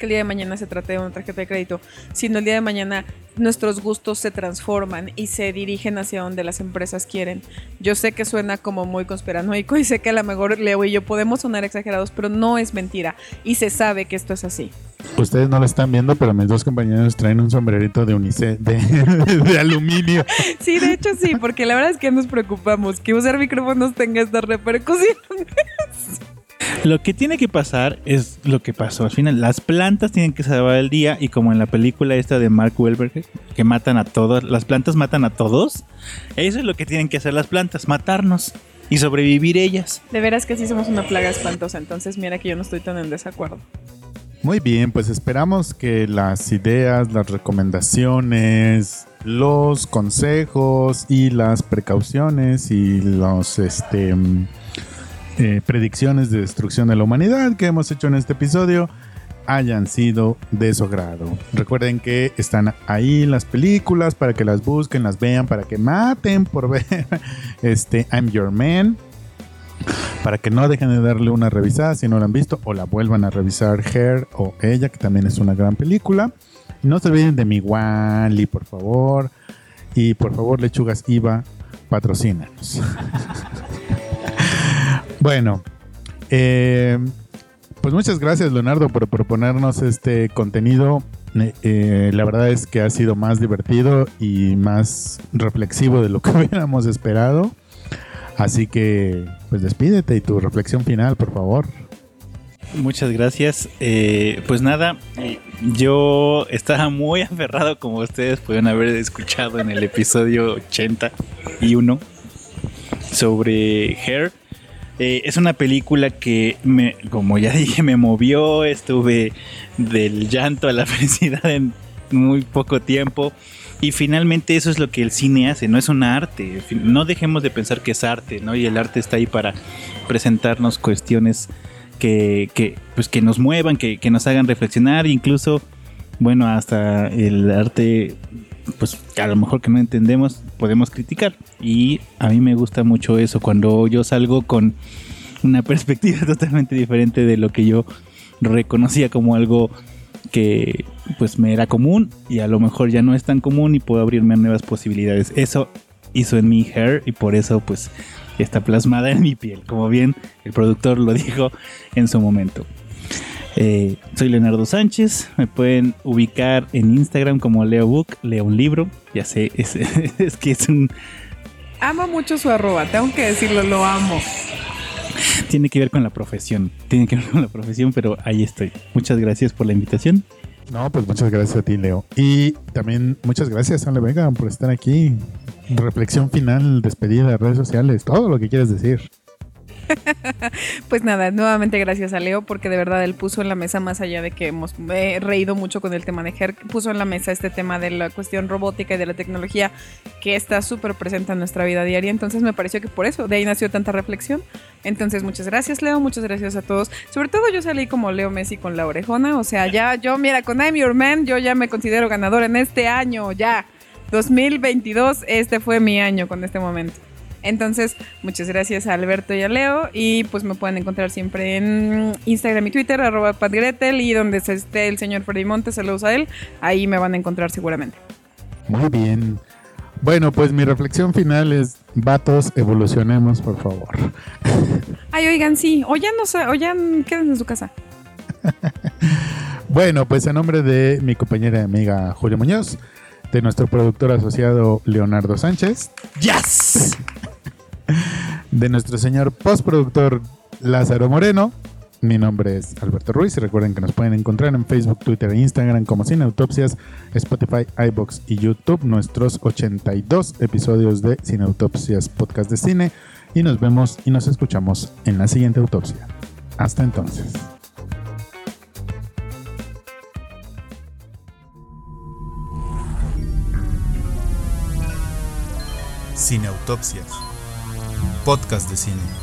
que el día de mañana se trate de una tarjeta de crédito, sino el día de mañana nuestros gustos se transforman y se dirigen hacia donde las empresas quieren. Yo sé que suena como muy conspiranoico y sé que a lo mejor Leo y yo podemos sonar exagerados, pero no es mentira y se sabe que esto es así. Ustedes no lo están viendo, pero mis dos compañeros traen un sombrerito de unice de, *laughs* de, aluminio. Sí, de hecho sí, porque la verdad es que nos preocupamos que usar micrófonos tenga estas repercusiones. Lo que tiene que pasar es lo que pasó al final. Las plantas tienen que salvar el día y como en la película esta de Mark Wahlberg que matan a todos, las plantas matan a todos. Eso es lo que tienen que hacer las plantas, matarnos y sobrevivir ellas. De veras que sí somos una plaga espantosa, entonces mira que yo no estoy tan en desacuerdo. Muy bien, pues esperamos que las ideas, las recomendaciones, los consejos y las precauciones y los este eh, predicciones de destrucción de la humanidad que hemos hecho en este episodio hayan sido de su agrado. Recuerden que están ahí las películas para que las busquen, las vean, para que maten por *laughs* ver este I'm Your Man. Para que no dejen de darle una revisada si no la han visto o la vuelvan a revisar Her o Ella, que también es una gran película. no se olviden de mi Wally, por favor. Y por favor, Lechugas IVA, patrocínanos. *laughs* Bueno, eh, pues muchas gracias Leonardo por proponernos este contenido. Eh, eh, la verdad es que ha sido más divertido y más reflexivo de lo que *laughs* hubiéramos esperado. Así que, pues despídete y tu reflexión final, por favor. Muchas gracias. pues nada, yo estaba muy *laughs* aferrado, como ustedes pueden haber escuchado en el episodio 81 sobre Hair. Eh, es una película que, me, como ya *laughs* dije, me movió. Estuve del llanto a la *laughs* felicidad en muy poco tiempo. Y finalmente eso es lo que el cine hace, no es un arte. No dejemos de pensar que es arte, ¿no? Y el arte está ahí para presentarnos cuestiones que, que, pues, que nos muevan, que, que nos hagan reflexionar, incluso, bueno, hasta el arte pues a lo mejor que no entendemos podemos criticar y a mí me gusta mucho eso cuando yo salgo con una *laughs* perspectiva totalmente diferente de lo que yo reconocía como algo que pues me era común y a lo mejor ya no es tan común y puedo abrirme a nuevas posibilidades. Eso hizo en mi hair y por eso pues está plasmada en mi piel, como bien el productor lo *laughs* dijo en su momento. Eh, soy Leonardo Sánchez, me pueden ubicar en Instagram como Leo Book, leo un libro, ya sé, *laughs* es, que es un... Amo mucho su arroba, tengo que decirlo, lo amo. Tiene que ver con la profesión, tiene que ver con la profesión, pero ahí estoy. Muchas gracias por la invitación. No, pues muchas gracias a ti, Leo. Y también muchas gracias, Ale Vega, por estar aquí. Reflexión final, despedida de redes sociales, todo lo que quieras decir. *laughs* pues nada, nuevamente gracias a Leo porque de verdad él puso en la mesa, más allá de que hemos reído mucho con el tema de GER, puso en la mesa este tema de la cuestión robótica y de la tecnología que está súper presente en nuestra vida diaria. Entonces me pareció que por eso de ahí nació tanta reflexión. Entonces muchas gracias Leo, muchas gracias a todos. Sobre todo yo salí como Leo Messi con la orejona, o sea, ya yo, mira, con I'm Your Man, yo ya me considero ganador en este año, ya. 2022, este fue mi año con este momento. Entonces, muchas gracias a Alberto y a Leo. Y pues me pueden encontrar siempre en Instagram y Twitter, arroba patgretel. Y donde esté el señor Freddy Montes, saludos a él. Ahí me van a encontrar seguramente. Muy bien. Bueno, pues mi reflexión final es, vatos, evolucionemos, por favor. *laughs* Ay, oigan, sí, o ya no sé, o ya quédense en su casa. *laughs* bueno, pues en nombre de mi compañera y amiga Julia Muñoz, de nuestro productor asociado Leonardo Sánchez. ¡Yes! De nuestro señor postproductor Lázaro Moreno. Mi nombre es Alberto Ruiz y recuerden que nos pueden encontrar en Facebook, Twitter e Instagram como Cine Autopsias, Spotify, iBox y YouTube, nuestros 82 episodios de Cine Autopsias Podcast de Cine y nos vemos y nos escuchamos en la siguiente autopsia. Hasta entonces. Cineautopsias. Podcast de cine.